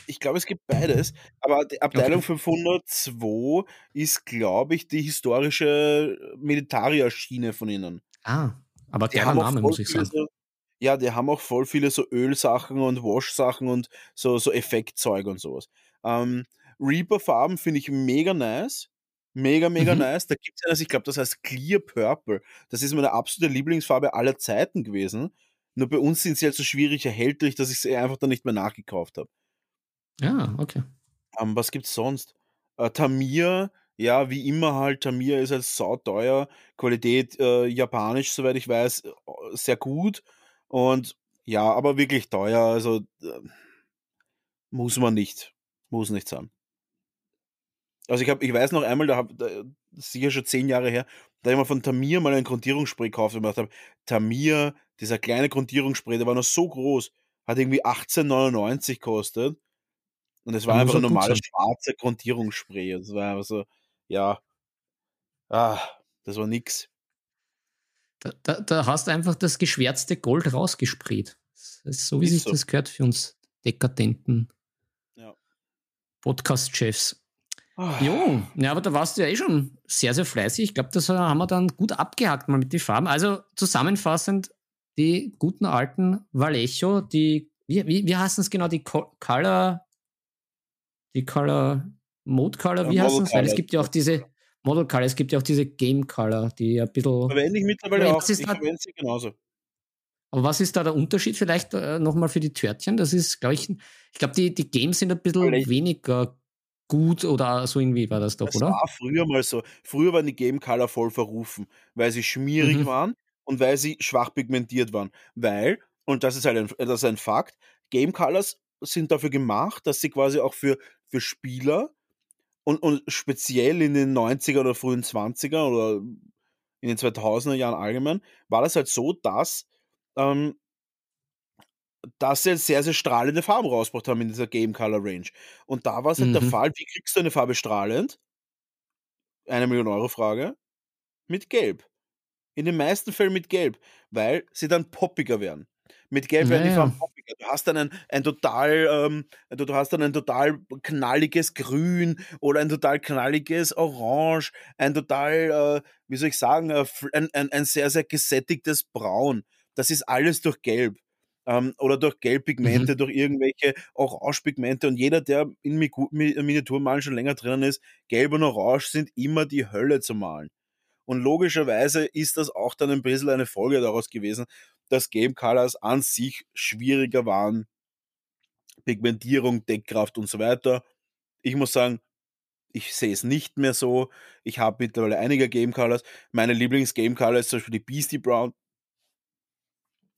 Speaker 1: Ich glaube, es gibt beides. Aber die Abteilung
Speaker 2: Okay.
Speaker 1: 502 ist, glaube ich, die historische Militaria-Schiene von ihnen.
Speaker 2: Ah, aber
Speaker 1: auch
Speaker 2: Name, muss ich sagen.
Speaker 1: So, Ja, die haben auch voll viele so Ölsachen und Wash-Sachen und so, so Effektzeug und sowas. Ähm, Reaper-Farben finde ich mega nice. Mega, mega
Speaker 2: Mhm.
Speaker 1: nice. Da gibt es eines, ich glaube, das heißt Clear Purple. Das ist meine absolute Lieblingsfarbe aller Zeiten gewesen. Nur bei uns sind sie halt so schwierig erhältlich, dass ich sie einfach dann nicht mehr nachgekauft habe.
Speaker 2: Ja, okay.
Speaker 1: Ähm, was gibt's sonst? Äh, Tamiya, ja, wie immer halt, Tamiya ist halt sauteuer. Qualität äh, japanisch, soweit ich weiß, äh, sehr gut. Und ja, aber wirklich teuer. Also äh, muss man nicht. Muss nicht sein. Also ich habe, ich weiß noch einmal, da habe da, sicher schon zehn Jahre her, da ich mal von Tamiya mal ein Grundierungsspray gekauft und gedacht habe, Tamiya, dieser kleine Grundierungsspray, der war noch so groß, hat irgendwie 18,99 gekostet. Und es war
Speaker 2: Dann
Speaker 1: einfach ein normales
Speaker 2: sein.
Speaker 1: schwarzer Grundierungsspray. Das war einfach so, ja, ah, das war nix.
Speaker 2: Da, da, da hast du einfach das geschwärzte Gold rausgesprayt. So, wie sich
Speaker 1: so.
Speaker 2: das gehört für uns dekadenten
Speaker 1: Ja.
Speaker 2: Podcast-Chefs.
Speaker 1: Ah,
Speaker 2: Jo, ja, aber da warst du ja eh schon sehr, sehr fleißig. Ich glaube, das haben wir dann gut abgehakt mal mit den Farben. Also zusammenfassend, die guten alten Vallejo, die, wie, wie, wie heißen es genau, die Co Color, die Color, Mode Color,
Speaker 1: Ja,
Speaker 2: wie
Speaker 1: Model
Speaker 2: heißen es? Weil es gibt ja auch diese Model Color, es gibt ja auch diese Game Color, die ein bisschen.
Speaker 1: Verwende ich mittlerweile
Speaker 2: Ja,
Speaker 1: auch. Ich verwende sie genauso.
Speaker 2: Aber was ist da der Unterschied vielleicht äh, nochmal für die Törtchen? Das ist, glaube ich, ich glaube, die, die Games sind ein bisschen
Speaker 1: Vielleicht-
Speaker 2: weniger gut oder so irgendwie war das doch,
Speaker 1: Das
Speaker 2: oder?
Speaker 1: war früher mal so. Früher waren die Game Color voll verrufen, weil sie schmierig
Speaker 2: Mhm.
Speaker 1: waren und weil sie schwach pigmentiert waren. Weil, und das ist halt ein, das ist ein Fakt, Game Colors sind dafür gemacht, dass sie quasi auch für, für Spieler und, und speziell in den 90er oder frühen 20er oder in den 2000er Jahren allgemein, war das halt so, dass, ähm, dass sie sehr, sehr strahlende Farben rausgebracht haben in dieser Game Color Range. Und da war es halt der
Speaker 2: Mhm.
Speaker 1: Fall, wie kriegst du eine Farbe strahlend? Eine Million Euro Frage. Mit Gelb. In den meisten Fällen mit Gelb, weil sie dann poppiger werden. Mit Gelb werden die Farben poppiger. Du hast dann ein, ein total, ähm, du, du hast dann ein total knalliges Grün oder ein total knalliges Orange, ein total, äh, wie soll ich sagen, äh, ein, ein, ein sehr, sehr gesättigtes Braun. Das ist alles durch Gelb. Ähm, oder durch Gelbpigmente,
Speaker 2: Mhm.
Speaker 1: durch irgendwelche Orangepigmente. Und jeder, der in Miniaturmalen schon länger drinnen ist, Gelb und Orange sind immer die Hölle zu malen. Und logischerweise ist das auch dann ein bisschen eine Folge daraus gewesen, dass Game Colors an sich schwieriger waren. Pigmentierung, Deckkraft und so weiter. Ich muss sagen, ich sehe es nicht mehr so. Ich habe mittlerweile einige Game Colors. Meine Lieblings-Game Color ist zum Beispiel die Beastie Brown.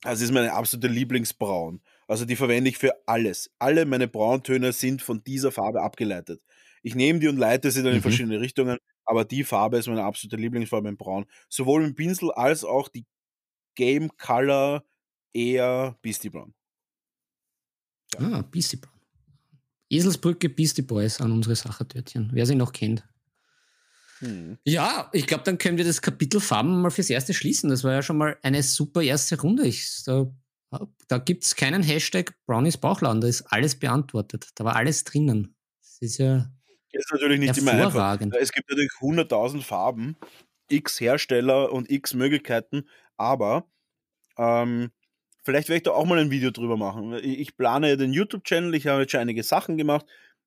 Speaker 1: Also ist meine absolute Lieblingsbraun. Also die verwende ich für alles. Alle meine Brauntöne sind von dieser Farbe abgeleitet. Ich nehme die und leite sie dann in
Speaker 2: Mhm.
Speaker 1: verschiedene Richtungen, aber die Farbe ist meine absolute Lieblingsfarbe in Braun. Sowohl im Pinsel als auch die Game Color eher Beastie Brown.
Speaker 2: Ah, Beastie Brown. Eselsbrücke, Beastie Boys an unsere Sachertörtchen. Wer sie noch kennt.
Speaker 1: Hm.
Speaker 2: Ja, ich glaube, dann können wir das Kapitel Farben mal fürs Erste schließen. Das war ja schon mal eine super erste Runde. Ich, da da gibt es keinen Hashtag Brownies Bauchladen. Da ist alles beantwortet. Da war alles drinnen. Das ist ja
Speaker 1: Ist natürlich nicht immer einfach. Es gibt natürlich 100.000 Farben, x Hersteller und x Möglichkeiten, aber ähm, vielleicht werde ich da auch mal ein Video drüber machen. Ich, ich plane den YouTube-Channel, ich habe jetzt schon einige Sachen gemacht,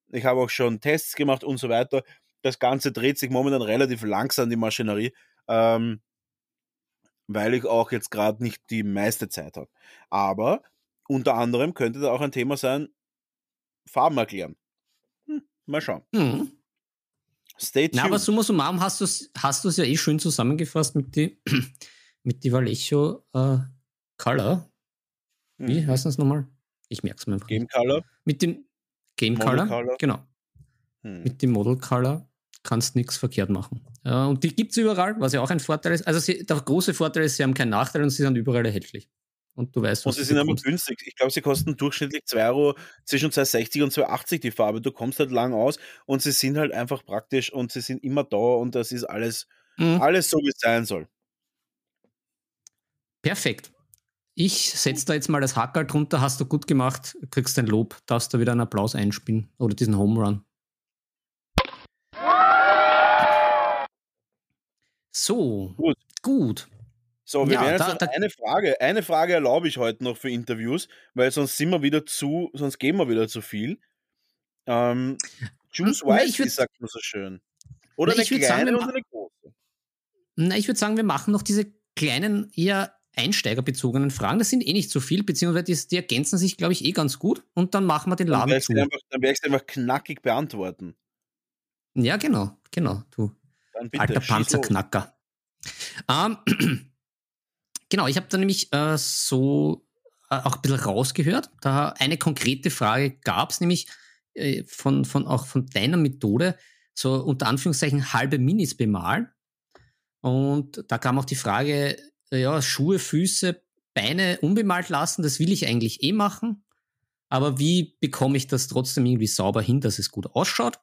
Speaker 1: ich habe auch schon Tests gemacht und so weiter. Das Ganze dreht sich momentan relativ langsam, die Maschinerie, ähm, weil ich auch jetzt gerade nicht die meiste Zeit habe. Aber unter anderem könnte da auch ein Thema sein, Farben erklären. Mal schauen.
Speaker 2: Hm.
Speaker 1: Stay tuned.
Speaker 2: Na, aber summa summarum hast du es hast du's ja eh schön zusammengefasst mit die, [clears throat] mit die Vallejo äh, Color. Wie
Speaker 1: Mhm.
Speaker 2: heißt das nochmal? Ich merke es mir einfach.
Speaker 1: Game. Color.
Speaker 2: Mit dem Game Color.
Speaker 1: Color.
Speaker 2: Genau.
Speaker 1: Hm.
Speaker 2: Mit dem Model Color kannst nichts verkehrt machen. Ja, und die gibt es überall, was ja auch ein Vorteil ist. Also sie, der große Vorteil ist, sie haben keinen Nachteil und sie sind überall erhältlich. Und du weißt,
Speaker 1: Und
Speaker 2: was
Speaker 1: sie
Speaker 2: du
Speaker 1: sind immer
Speaker 2: bekommst.
Speaker 1: günstig. Ich glaube, sie kosten durchschnittlich 2 Euro zwischen 2,60 und 2,80 die Farbe. Du kommst halt lang aus und sie sind halt einfach praktisch und sie sind immer da und das ist alles,
Speaker 2: Mhm.
Speaker 1: alles so, wie es sein soll.
Speaker 2: Perfekt. Ich setze da jetzt mal das Hackerl drunter, hast du gut gemacht, kriegst ein Lob, darfst du wieder einen Applaus einspielen oder diesen Home Run. So,
Speaker 1: Gut.
Speaker 2: gut.
Speaker 1: So, wir ja, werden jetzt da, noch eine Frage. Eine Frage erlaube ich heute noch für Interviews, weil sonst sind wir wieder zu, sonst gehen wir wieder zu viel. Ähm, choose wisely, sagt man so schön. Oder na, eine kleine sagen, oder eine große?
Speaker 2: Na, ich würde sagen, wir machen noch diese kleinen, eher einsteigerbezogenen Fragen. Das sind eh nicht so viel, beziehungsweise die, die ergänzen sich, glaube ich, eh ganz gut. Und dann machen wir den Laden dann zu.
Speaker 1: Einfach, dann werde ich es einfach knackig beantworten.
Speaker 2: Ja, genau, genau, du alter Panzerknacker. Ähm, [clears throat] genau, ich habe da nämlich äh, so äh, auch ein bisschen rausgehört. Da eine konkrete Frage gab es nämlich äh, von, von auch von deiner Methode, so unter Anführungszeichen halbe Minis bemalen. Und da kam auch die Frage, ja, Schuhe, Füße, Beine unbemalt lassen, das will ich eigentlich eh machen. Aber wie bekomme ich das trotzdem irgendwie sauber hin, dass es gut ausschaut?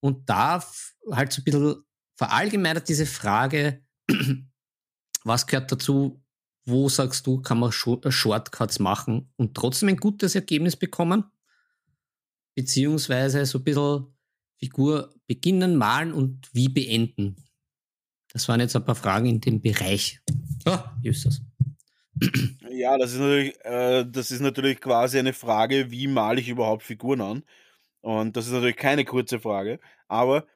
Speaker 2: Und da halt so ein bisschen verallgemeinert diese Frage, was gehört dazu, wo sagst du, kann man äh, Shortcuts machen und trotzdem ein gutes Ergebnis bekommen? Beziehungsweise so ein bisschen Figur beginnen, malen und wie beenden? Das waren jetzt ein paar Fragen in dem Bereich.
Speaker 1: Ah, Justus. Ja, das ist natürlich, äh, das ist natürlich quasi eine Frage, wie male ich überhaupt Figuren an? Und das ist natürlich keine kurze Frage, aber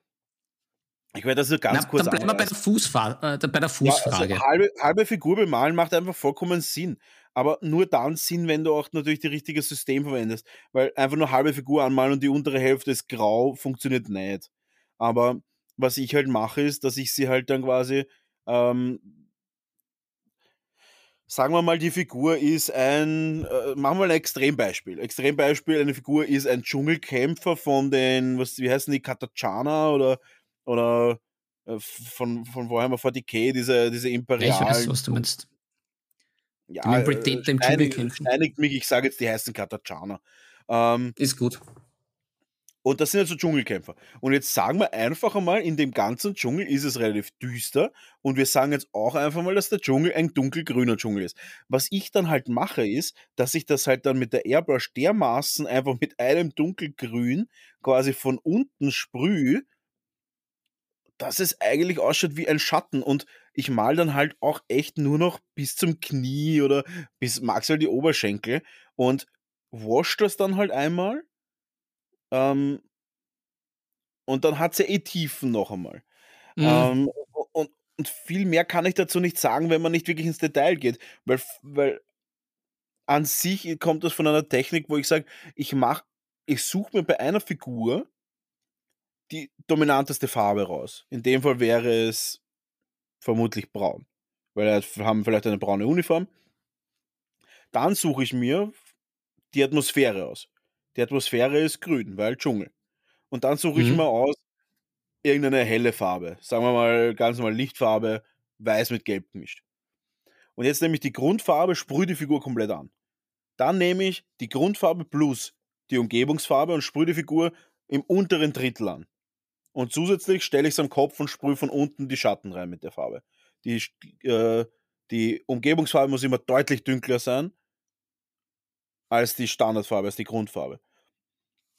Speaker 1: ich werde das nur ganz Na, kurz
Speaker 2: Dann bleiben wir bei der, Fußfa äh, bei der Fußfrage.
Speaker 1: Ja, also halbe, halbe Figur bemalen macht einfach vollkommen Sinn. Aber nur dann Sinn, wenn du auch natürlich das richtige System verwendest. Weil einfach nur halbe Figur anmalen und die untere Hälfte ist grau, funktioniert nicht. Aber was ich halt mache, ist, dass ich sie halt dann quasi, ähm, sagen wir mal, die Figur ist ein, äh, machen wir ein Extrembeispiel. Extrembeispiel, eine Figur ist ein Dschungelkämpfer von den, was, wie heißen die, Katachana oder oder äh, von, von Warhammer 40k, diese, diese imperialen. Ich weiß,
Speaker 2: was du meinst.
Speaker 1: Ja, äh, steinigt, steinigt mich, ich sage jetzt, die heißen Katachana.
Speaker 2: Ähm, ist gut.
Speaker 1: Und das sind also Dschungelkämpfer. Und jetzt sagen wir einfach einmal, in dem ganzen Dschungel ist es relativ düster. Und wir sagen jetzt auch einfach mal, dass der Dschungel ein dunkelgrüner Dschungel ist. Was ich dann halt mache, ist, dass ich das halt dann mit der Airbrush dermaßen einfach mit einem dunkelgrün quasi von unten sprühe, dass es eigentlich ausschaut wie ein Schatten und ich mal dann halt auch echt nur noch bis zum Knie oder bis maximal die Oberschenkel und wasch das dann halt einmal ähm, und dann hat sie eh Tiefen noch einmal. Mhm. Ähm, und, und viel mehr kann ich dazu nicht sagen, wenn man nicht wirklich ins Detail geht, weil, weil an sich kommt das von einer Technik, wo ich sage, ich mache, ich suche mir bei einer Figur die dominanteste Farbe raus. In dem Fall wäre es vermutlich braun, weil wir haben vielleicht eine braune Uniform. Dann suche ich mir die Atmosphäre aus. Die Atmosphäre ist grün, weil Dschungel. Und dann suche ich mhm. mir aus irgendeine helle Farbe. Sagen wir mal ganz normal Lichtfarbe, weiß mit gelb gemischt. Und jetzt nehme ich die Grundfarbe, sprühe die Figur komplett an. Dann nehme ich die Grundfarbe plus die Umgebungsfarbe und sprühe die Figur im unteren Drittel an. Und zusätzlich stelle ich es am Kopf und sprühe von unten die Schatten rein mit der Farbe. Die, äh, die Umgebungsfarbe muss immer deutlich dunkler sein als die Standardfarbe, als die Grundfarbe.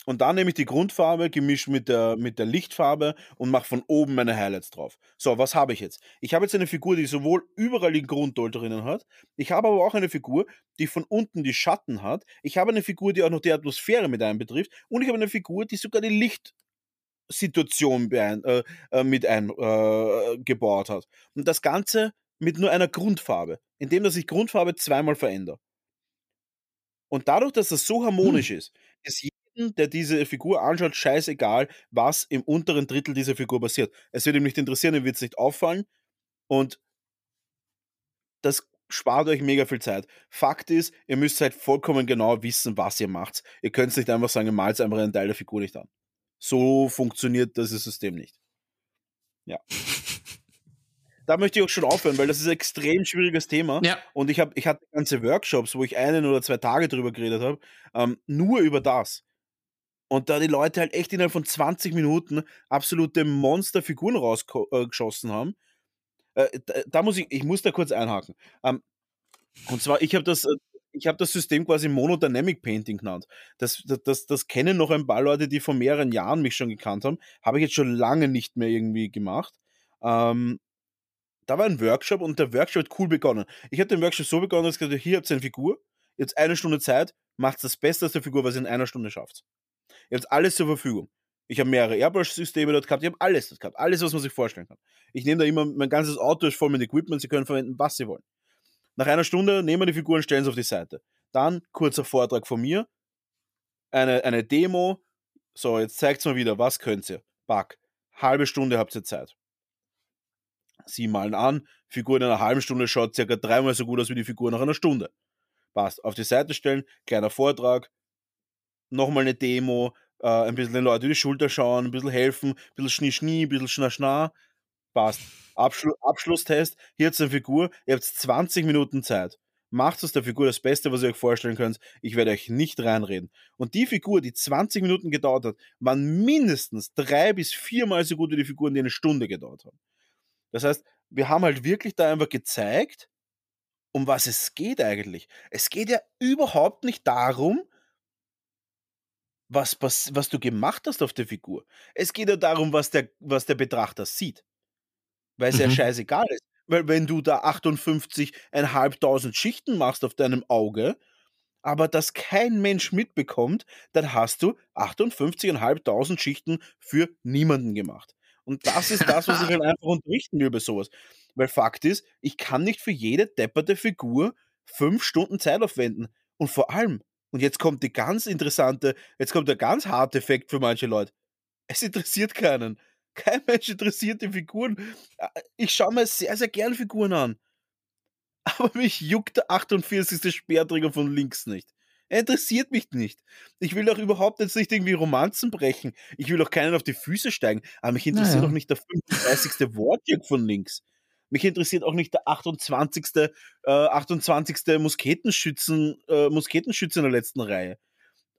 Speaker 1: Und dann nehme ich die Grundfarbe, gemischt mit der, mit der Lichtfarbe und mache von oben meine Highlights drauf. So, was habe ich jetzt? Ich habe jetzt eine Figur, die sowohl überall die Grunddoll drinnen hat. Ich habe aber auch eine Figur, die von unten die Schatten hat. Ich habe eine Figur, die auch noch die Atmosphäre mit einbetrifft. Und ich habe eine Figur, die sogar die Licht, Situation äh, äh, mit eingebaut äh, hat. Und das Ganze mit nur einer Grundfarbe, indem dass ich Grundfarbe zweimal verändere. Und dadurch, dass das so harmonisch hm. ist, ist jedem, der diese Figur anschaut, scheißegal, was im unteren Drittel dieser Figur passiert. Es wird ihm nicht interessieren, ihm wird es nicht auffallen. Und das spart euch mega viel Zeit. Fakt ist, ihr müsst halt vollkommen genau wissen, was ihr macht. Ihr könnt nicht einfach sagen, ihr malt einfach einen Teil der Figur nicht an. So funktioniert das System nicht. Ja. [laughs] da möchte ich auch schon aufhören, weil das ist ein extrem schwieriges Thema. Ja. Und ich, hab, ich hatte ganze Workshops, wo ich einen oder zwei Tage drüber geredet habe, ähm, nur über das. Und da die Leute halt echt innerhalb von 20 Minuten absolute Monsterfiguren rausgeschossen äh, haben. Äh, da, da, muss ich, ich muss da kurz einhaken. Ähm, und zwar, ich habe das, äh, ich habe das System quasi Monodynamic Painting genannt. Das, das, das, kennen noch ein paar Leute, die vor mehreren Jahren mich schon gekannt haben. Habe ich jetzt schon lange nicht mehr irgendwie gemacht. Ähm, da war ein Workshop und der Workshop hat cool begonnen. Ich habe den Workshop so begonnen, dass ich gesagt hier habt ihr eine Figur, jetzt eine Stunde Zeit, macht das Beste aus der Figur, was ihr in einer Stunde schafft. Ihr habt alles zur Verfügung. Ich habe mehrere Airbrush-Systeme dort gehabt, ich habe alles dort gehabt, alles, was man sich vorstellen kann. Ich nehme da immer, mein ganzes Auto ist voll mit Equipment, sie können verwenden, was sie wollen. Nach einer Stunde nehmen wir die Figuren, stellen sie auf die Seite. Dann kurzer Vortrag von mir, eine, eine Demo. So, jetzt zeigt mal wieder, was könnt ihr? Bug. Halbe Stunde habt ihr Zeit. Sie malen an, Figur in einer halben Stunde schaut circa dreimal so gut aus wie die Figur nach einer Stunde. Passt. Auf die Seite stellen, kleiner Vortrag, nochmal eine Demo, äh, ein bisschen den Leuten über die Schulter schauen, ein bisschen helfen, ein bisschen Schnie, Schnie, ein bisschen Schna, Schna. Passt. Abschlu Abschlusstest, hier jetzt eine Figur, ihr habt 20 Minuten Zeit. Macht aus der Figur das Beste, was ihr euch vorstellen könnt. Ich werde euch nicht reinreden. Und die Figur, die 20 Minuten gedauert hat, waren mindestens drei bis viermal so gut wie die Figuren, die eine Stunde gedauert haben. Das heißt, wir haben halt wirklich da einfach gezeigt, um was es geht eigentlich. Es geht ja überhaupt nicht darum, was, was, was du gemacht hast auf der Figur. Es geht ja darum, was der, was der Betrachter sieht. Weil es mhm. ja scheißegal ist. Weil wenn du da 58.500 Schichten machst auf deinem Auge, aber das kein Mensch mitbekommt, dann hast du 58.500 Schichten für niemanden gemacht. Und das ist das, was ich halt [laughs] einfach unterrichten will über sowas. Weil Fakt ist, ich kann nicht für jede depperte Figur fünf Stunden Zeit aufwenden. Und vor allem, und jetzt kommt die ganz interessante, jetzt kommt der ganz harte Effekt für manche Leute. Es interessiert keinen. Kein Mensch interessiert die Figuren. Äh, ich schaue mir sehr, sehr gerne Figuren an. [laughs] Aber mich juckt der 48. Speerträger von links nicht. Er interessiert mich nicht. Ich will auch überhaupt jetzt nicht irgendwie Romanzen brechen. Ich will auch keinen auf die Füße steigen. Aber mich interessiert naja. auch nicht der 35. Wortjag von links. Mich interessiert auch nicht der 28. Äh, 28. Musketenschützen, äh, Musketenschütze in der letzten Reihe.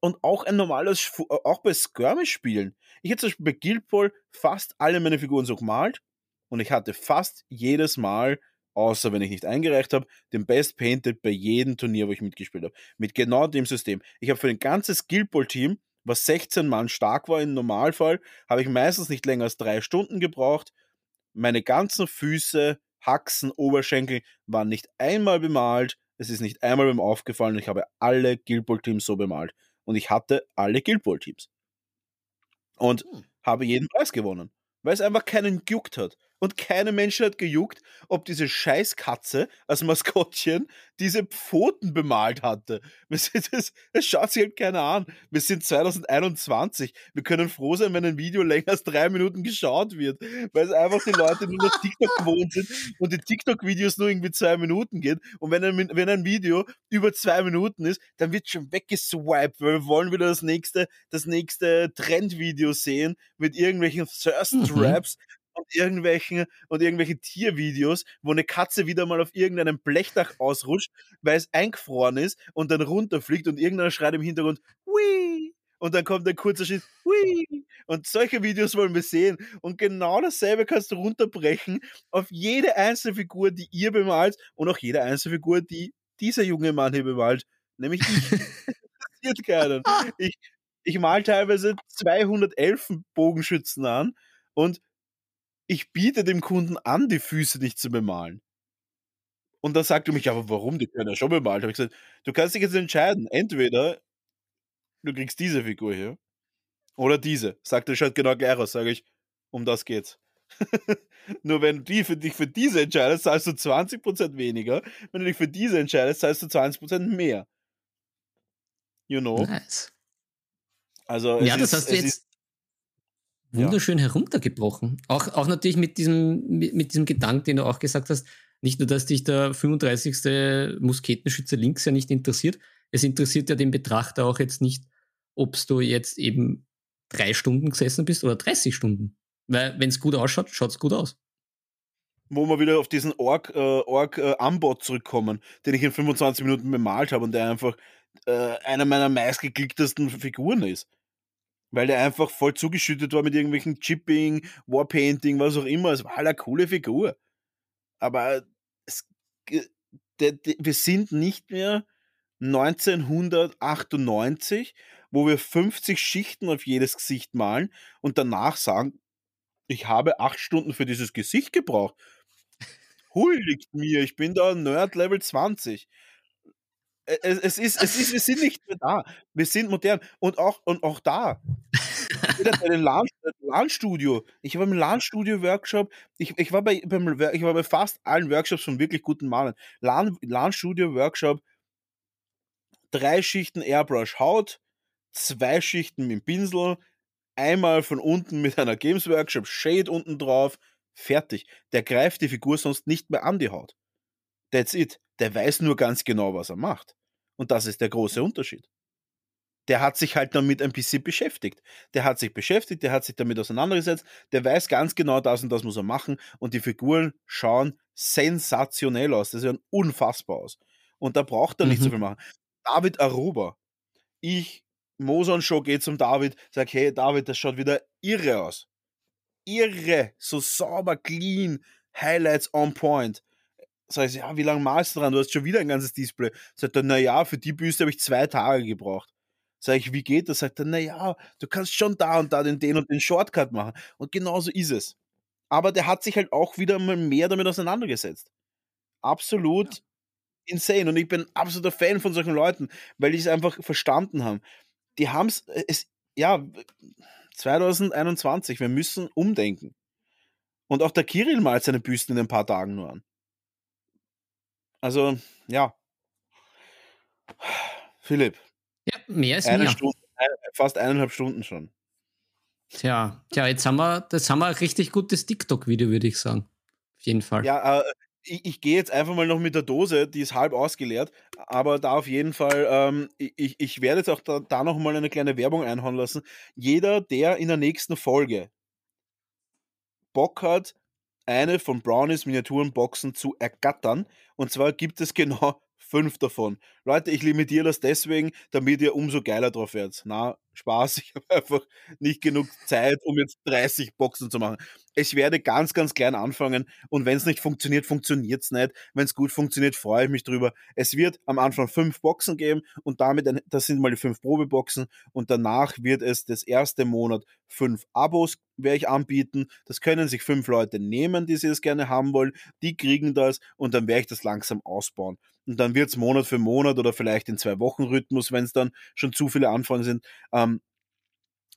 Speaker 1: Und auch ein normales, äh, auch bei Skirmish-Spielen. Ich hätte zum Beispiel bei Guild Ball fast alle meine Figuren so gemalt und ich hatte fast jedes Mal, außer wenn ich nicht eingereicht habe, den Best Painted bei jedem Turnier, wo ich mitgespielt habe. Mit genau dem System. Ich habe für ein ganzes Guild Ball-Team, was 16 Mann stark war im Normalfall, habe ich meistens nicht länger als drei Stunden gebraucht meine ganzen Füße, Haxen, Oberschenkel waren nicht einmal bemalt. Es ist nicht einmal beim aufgefallen. Ich habe alle Guild Ball Teams so bemalt. Und ich hatte alle Guild Ball Teams. Und hm. habe jeden Preis gewonnen. Weil es einfach keinen gejuckt hat. Und keine Mensch hat gejuckt, ob diese Scheißkatze als Maskottchen diese Pfoten bemalt hatte. [laughs] Das, das schaut sich halt keiner an. Wir sind 2021. Wir können froh sein, wenn ein Video länger als drei Minuten geschaut wird. Weil es einfach die Leute nur noch TikTok [laughs] gewohnt sind und die TikTok-Videos nur irgendwie zwei Minuten gehen. Und wenn ein, wenn ein Video über zwei Minuten ist, dann wird schon weggeswiped, weil wir wollen wieder das nächste, das nächste Trendvideo sehen mit irgendwelchen Thirst-Traps, mhm und irgendwelchen und irgendwelche Tiervideos, wo eine Katze wieder mal auf irgendeinem Blechdach ausrutscht, weil es eingefroren ist und dann runterfliegt und irgendeiner schreit im Hintergrund, Wii! Und dann kommt ein kurzer Schritt, Wii! Und solche Videos wollen wir sehen. Und genau dasselbe kannst du runterbrechen auf jede einzelne Figur, die ihr bemalt und auch jede einzelne Figur, die dieser junge Mann hier bemalt. Nämlich ich. [laughs] interessiert keinen. Ich, ich mal teilweise 211 Bogenschützen an und ich biete dem Kunden an, die Füße nicht zu bemalen. Und dann sagt er mich, aber warum? Die können ja schon bemalt. Habe ich gesagt, du kannst dich jetzt entscheiden. Entweder du kriegst diese Figur hier oder diese. Sagt er, schaut genau gleich aus. Sage ich, um das geht's. [laughs] Nur wenn du die für dich für diese entscheidest, zahlst du 20% weniger. Wenn du dich für diese entscheidest, zahlst du 20% mehr. You know?
Speaker 2: Nice.
Speaker 1: Also,
Speaker 2: ja, das ist, hast du jetzt wunderschön ja. heruntergebrochen. Auch, auch natürlich mit diesem, mit, mit, diesem Gedanken, den du auch gesagt hast, nicht nur, dass dich der 35. Musketenschütze links ja nicht interessiert, es interessiert ja den Betrachter auch jetzt nicht, ob du jetzt eben drei Stunden gesessen bist oder 30 Stunden. Weil wenn es gut ausschaut, schaut es gut aus.
Speaker 1: Wo wir wieder auf diesen Org, äh, Org äh, zurückkommen, den ich in 25 Minuten bemalt habe und der einfach äh, einer meiner meistgeklicktesten Figuren ist weil der einfach voll zugeschüttet war mit irgendwelchen Chipping, Warpainting, was auch immer. Es war halt eine coole Figur. Aber es, de, de, wir sind nicht mehr 1998, wo wir 50 Schichten auf jedes Gesicht malen und danach sagen, ich habe acht Stunden für dieses Gesicht gebraucht. huldigt mir, ich bin da Nerd Level 20. Es, es, ist, es ist, wir sind nicht mehr da. Wir sind modern. Und auch, und auch da. Jeder bei dem LAN-Studio. Ich war im LAN-Studio-Workshop. Ich, ich, war bei, ich war bei fast allen Workshops von wirklich guten Malern. LAN-Studio-Workshop. Drei Schichten Airbrush Haut, zwei Schichten mit Pinsel, einmal von unten mit einer Games Workshop Shade unten drauf, fertig. Der greift die Figur sonst nicht mehr an die Haut. That's it. Der weiß nur ganz genau, was er macht. Und das ist der große Unterschied. Der hat sich halt damit ein bisschen beschäftigt. Der hat sich beschäftigt, der hat sich damit auseinandergesetzt, der weiß ganz genau, das und das muss er machen und die Figuren schauen sensationell aus. Das sieht unfassbar aus. Und da braucht er nicht so mhm. viel machen. David Aruba. Ich, Moson Show geht zum David, sag, hey David, das schaut wieder irre aus. Irre, so sauber, clean, Highlights on point. Sag ich, ja, wie lange malst du dran? Du hast schon wieder ein ganzes Display. Sagt er, naja, für die Büste habe ich zwei Tage gebraucht. Sag ich, wie geht das? Sagt er, naja, du kannst schon da und da den, den und den Shortcut machen. Und genauso ist es. Aber der hat sich halt auch wieder mal mehr damit auseinandergesetzt. Absolut ja. insane. Und ich bin absoluter Fan von solchen Leuten, weil die es einfach verstanden haben. Die haben äh, es, ja, 2021, wir müssen umdenken. Und auch der Kirill malt seine Büsten in ein paar Tagen nur an. Also, ja. Philipp.
Speaker 2: Ja, mehr ist
Speaker 1: eine
Speaker 2: mehr.
Speaker 1: Stunde, fast eineinhalb Stunden schon.
Speaker 2: Tja, tja, jetzt haben wir, das haben wir ein richtig gutes TikTok-Video, würde ich sagen. Auf jeden Fall.
Speaker 1: Ja, äh, ich, ich gehe jetzt einfach mal noch mit der Dose, die ist halb ausgeleert, aber da auf jeden Fall, ähm, ich, ich werde jetzt auch da, da noch mal eine kleine Werbung einhauen lassen. Jeder, der in der nächsten Folge Bock hat, eine von Brownies Miniaturenboxen zu ergattern. Und zwar gibt es genau fünf davon. Leute, ich limitiere das deswegen, damit ihr umso geiler drauf werdet. Na, Spaß, ich habe einfach nicht genug Zeit, um jetzt 30 Boxen zu machen. Ich werde ganz, ganz klein anfangen und wenn es nicht funktioniert, funktioniert es nicht. Wenn es gut funktioniert, freue ich mich drüber. Es wird am Anfang fünf Boxen geben und damit, das sind mal die fünf Probeboxen und danach wird es das erste Monat fünf Abos werde ich anbieten. Das können sich fünf Leute nehmen, die sie das gerne haben wollen. Die kriegen das und dann werde ich das langsam ausbauen. Und dann wird es Monat für Monat oder vielleicht in zwei Wochen Rhythmus, wenn es dann schon zu viele Anfragen sind, ähm,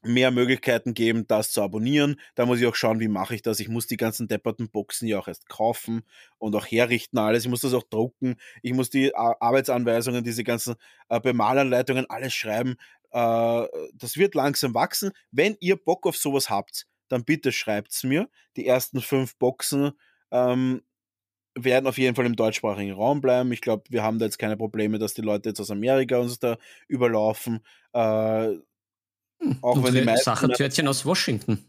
Speaker 1: mehr Möglichkeiten geben, das zu abonnieren. Da muss ich auch schauen, wie mache ich das. Ich muss die ganzen depperten Boxen ja auch erst kaufen und auch herrichten alles. Ich muss das auch drucken. Ich muss die Arbeitsanweisungen, diese ganzen äh, Bemalanleitungen, alles schreiben. Äh, das wird langsam wachsen. Wenn ihr Bock auf sowas habt, dann bitte schreibt es mir. Die ersten fünf Boxen ähm, werden auf jeden Fall im deutschsprachigen Raum bleiben. Ich glaube, wir haben da jetzt keine Probleme, dass die Leute jetzt aus Amerika uns da überlaufen. Äh,
Speaker 2: auch wenn die meisten. Sachertörtchen aus Washington.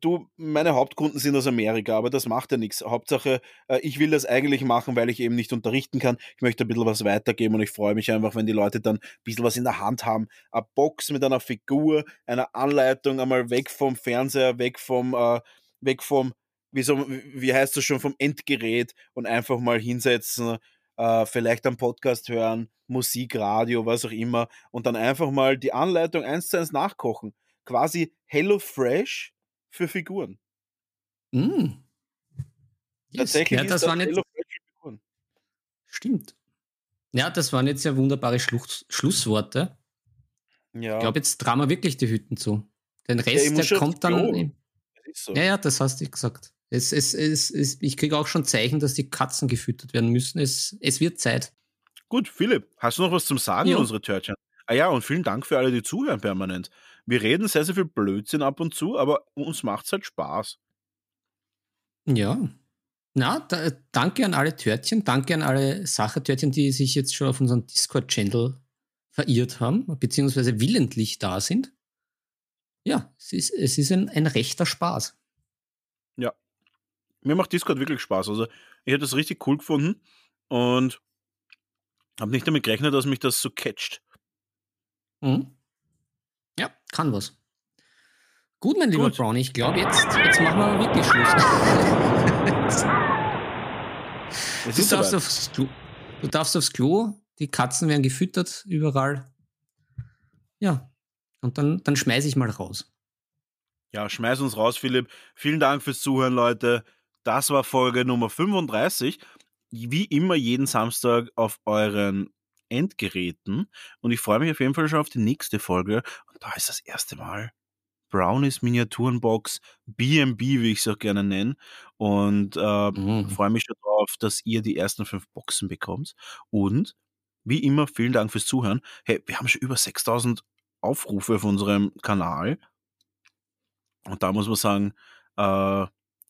Speaker 1: Du, meine Hauptkunden sind aus Amerika, aber das macht ja nichts. Hauptsache, äh, ich will das eigentlich machen, weil ich eben nicht unterrichten kann. Ich möchte ein bisschen was weitergeben und ich freue mich einfach, wenn die Leute dann ein bisschen was in der Hand haben. Eine Box mit einer Figur, einer Anleitung, einmal weg vom Fernseher, weg vom, äh, weg vom, wie, so, wie heißt das schon, vom Endgerät und einfach mal hinsetzen, äh, vielleicht einen Podcast hören, Musik, Radio, was auch immer und dann einfach mal die Anleitung eins zu eins nachkochen. Quasi Hello Fresh für Figuren.
Speaker 2: Mm.
Speaker 1: Yes. Tatsächlich
Speaker 2: ja, das, das waren jetzt, Figuren. Stimmt. Ja, das waren jetzt ja wunderbare Schluss, Schlussworte. Ja. Ich glaube, jetzt trauen wir wirklich die Hütten zu. Den Rest, ja, der kommt dann. So. Ja, ja, das hast du gesagt. Es, es, es, es, ich kriege auch schon Zeichen, dass die Katzen gefüttert werden müssen. Es, es wird Zeit.
Speaker 1: Gut, Philipp, hast du noch was zum Sagen, ja. unsere Törtchen? Ah ja, und vielen Dank für alle, die zuhören permanent. Wir reden sehr, sehr viel Blödsinn ab und zu, aber uns macht es halt Spaß.
Speaker 2: Ja. Na, da, danke an alle Törtchen, danke an alle Sachertörtchen, die sich jetzt schon auf unseren Discord-Channel verirrt haben, beziehungsweise willentlich da sind. Ja, es ist, es ist ein, ein rechter Spaß.
Speaker 1: Mir macht Discord wirklich Spaß. Also, ich hätte das richtig cool gefunden und habe nicht damit gerechnet, dass mich das so catcht.
Speaker 2: Mhm. Ja, kann was. Gut, mein lieber Brownie, ich glaube, jetzt, jetzt machen wir wirklich Schluss. du, darfst aufs Klo, du darfst aufs Klo, die Katzen werden gefüttert überall. Ja, und dann, dann schmeiße ich mal raus.
Speaker 1: Ja, schmeiß uns raus, Philipp. Vielen Dank fürs Zuhören, Leute. Das war Folge Nummer 35. Wie immer jeden Samstag auf euren Endgeräten. Und ich freue mich auf jeden Fall schon auf die nächste Folge. Und da ist das erste Mal Brownies Miniaturenbox, BB, wie ich es auch gerne nenne. Und äh, mhm. freue mich schon darauf, dass ihr die ersten fünf Boxen bekommt. Und wie immer, vielen Dank fürs Zuhören. Hey, wir haben schon über 6000 Aufrufe auf unserem Kanal. Und da muss man sagen, äh,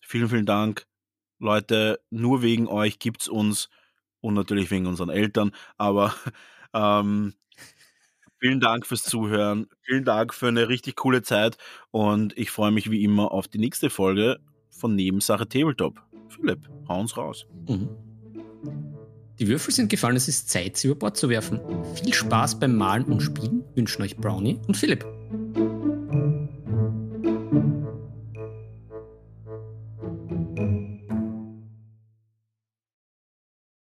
Speaker 1: vielen, vielen Dank. Leute, nur wegen euch gibt es uns und natürlich wegen unseren Eltern, aber [laughs] ähm, vielen Dank fürs Zuhören. Vielen Dank für eine richtig coole Zeit und ich freue mich wie immer auf die nächste Folge von Nebensache Tabletop. Philipp, hau uns raus. Mhm.
Speaker 2: Die Würfel sind gefallen, es ist Zeit, sie über Bord zu werfen. Viel Spaß beim Malen und Spielen wünschen euch Brownie und Philipp.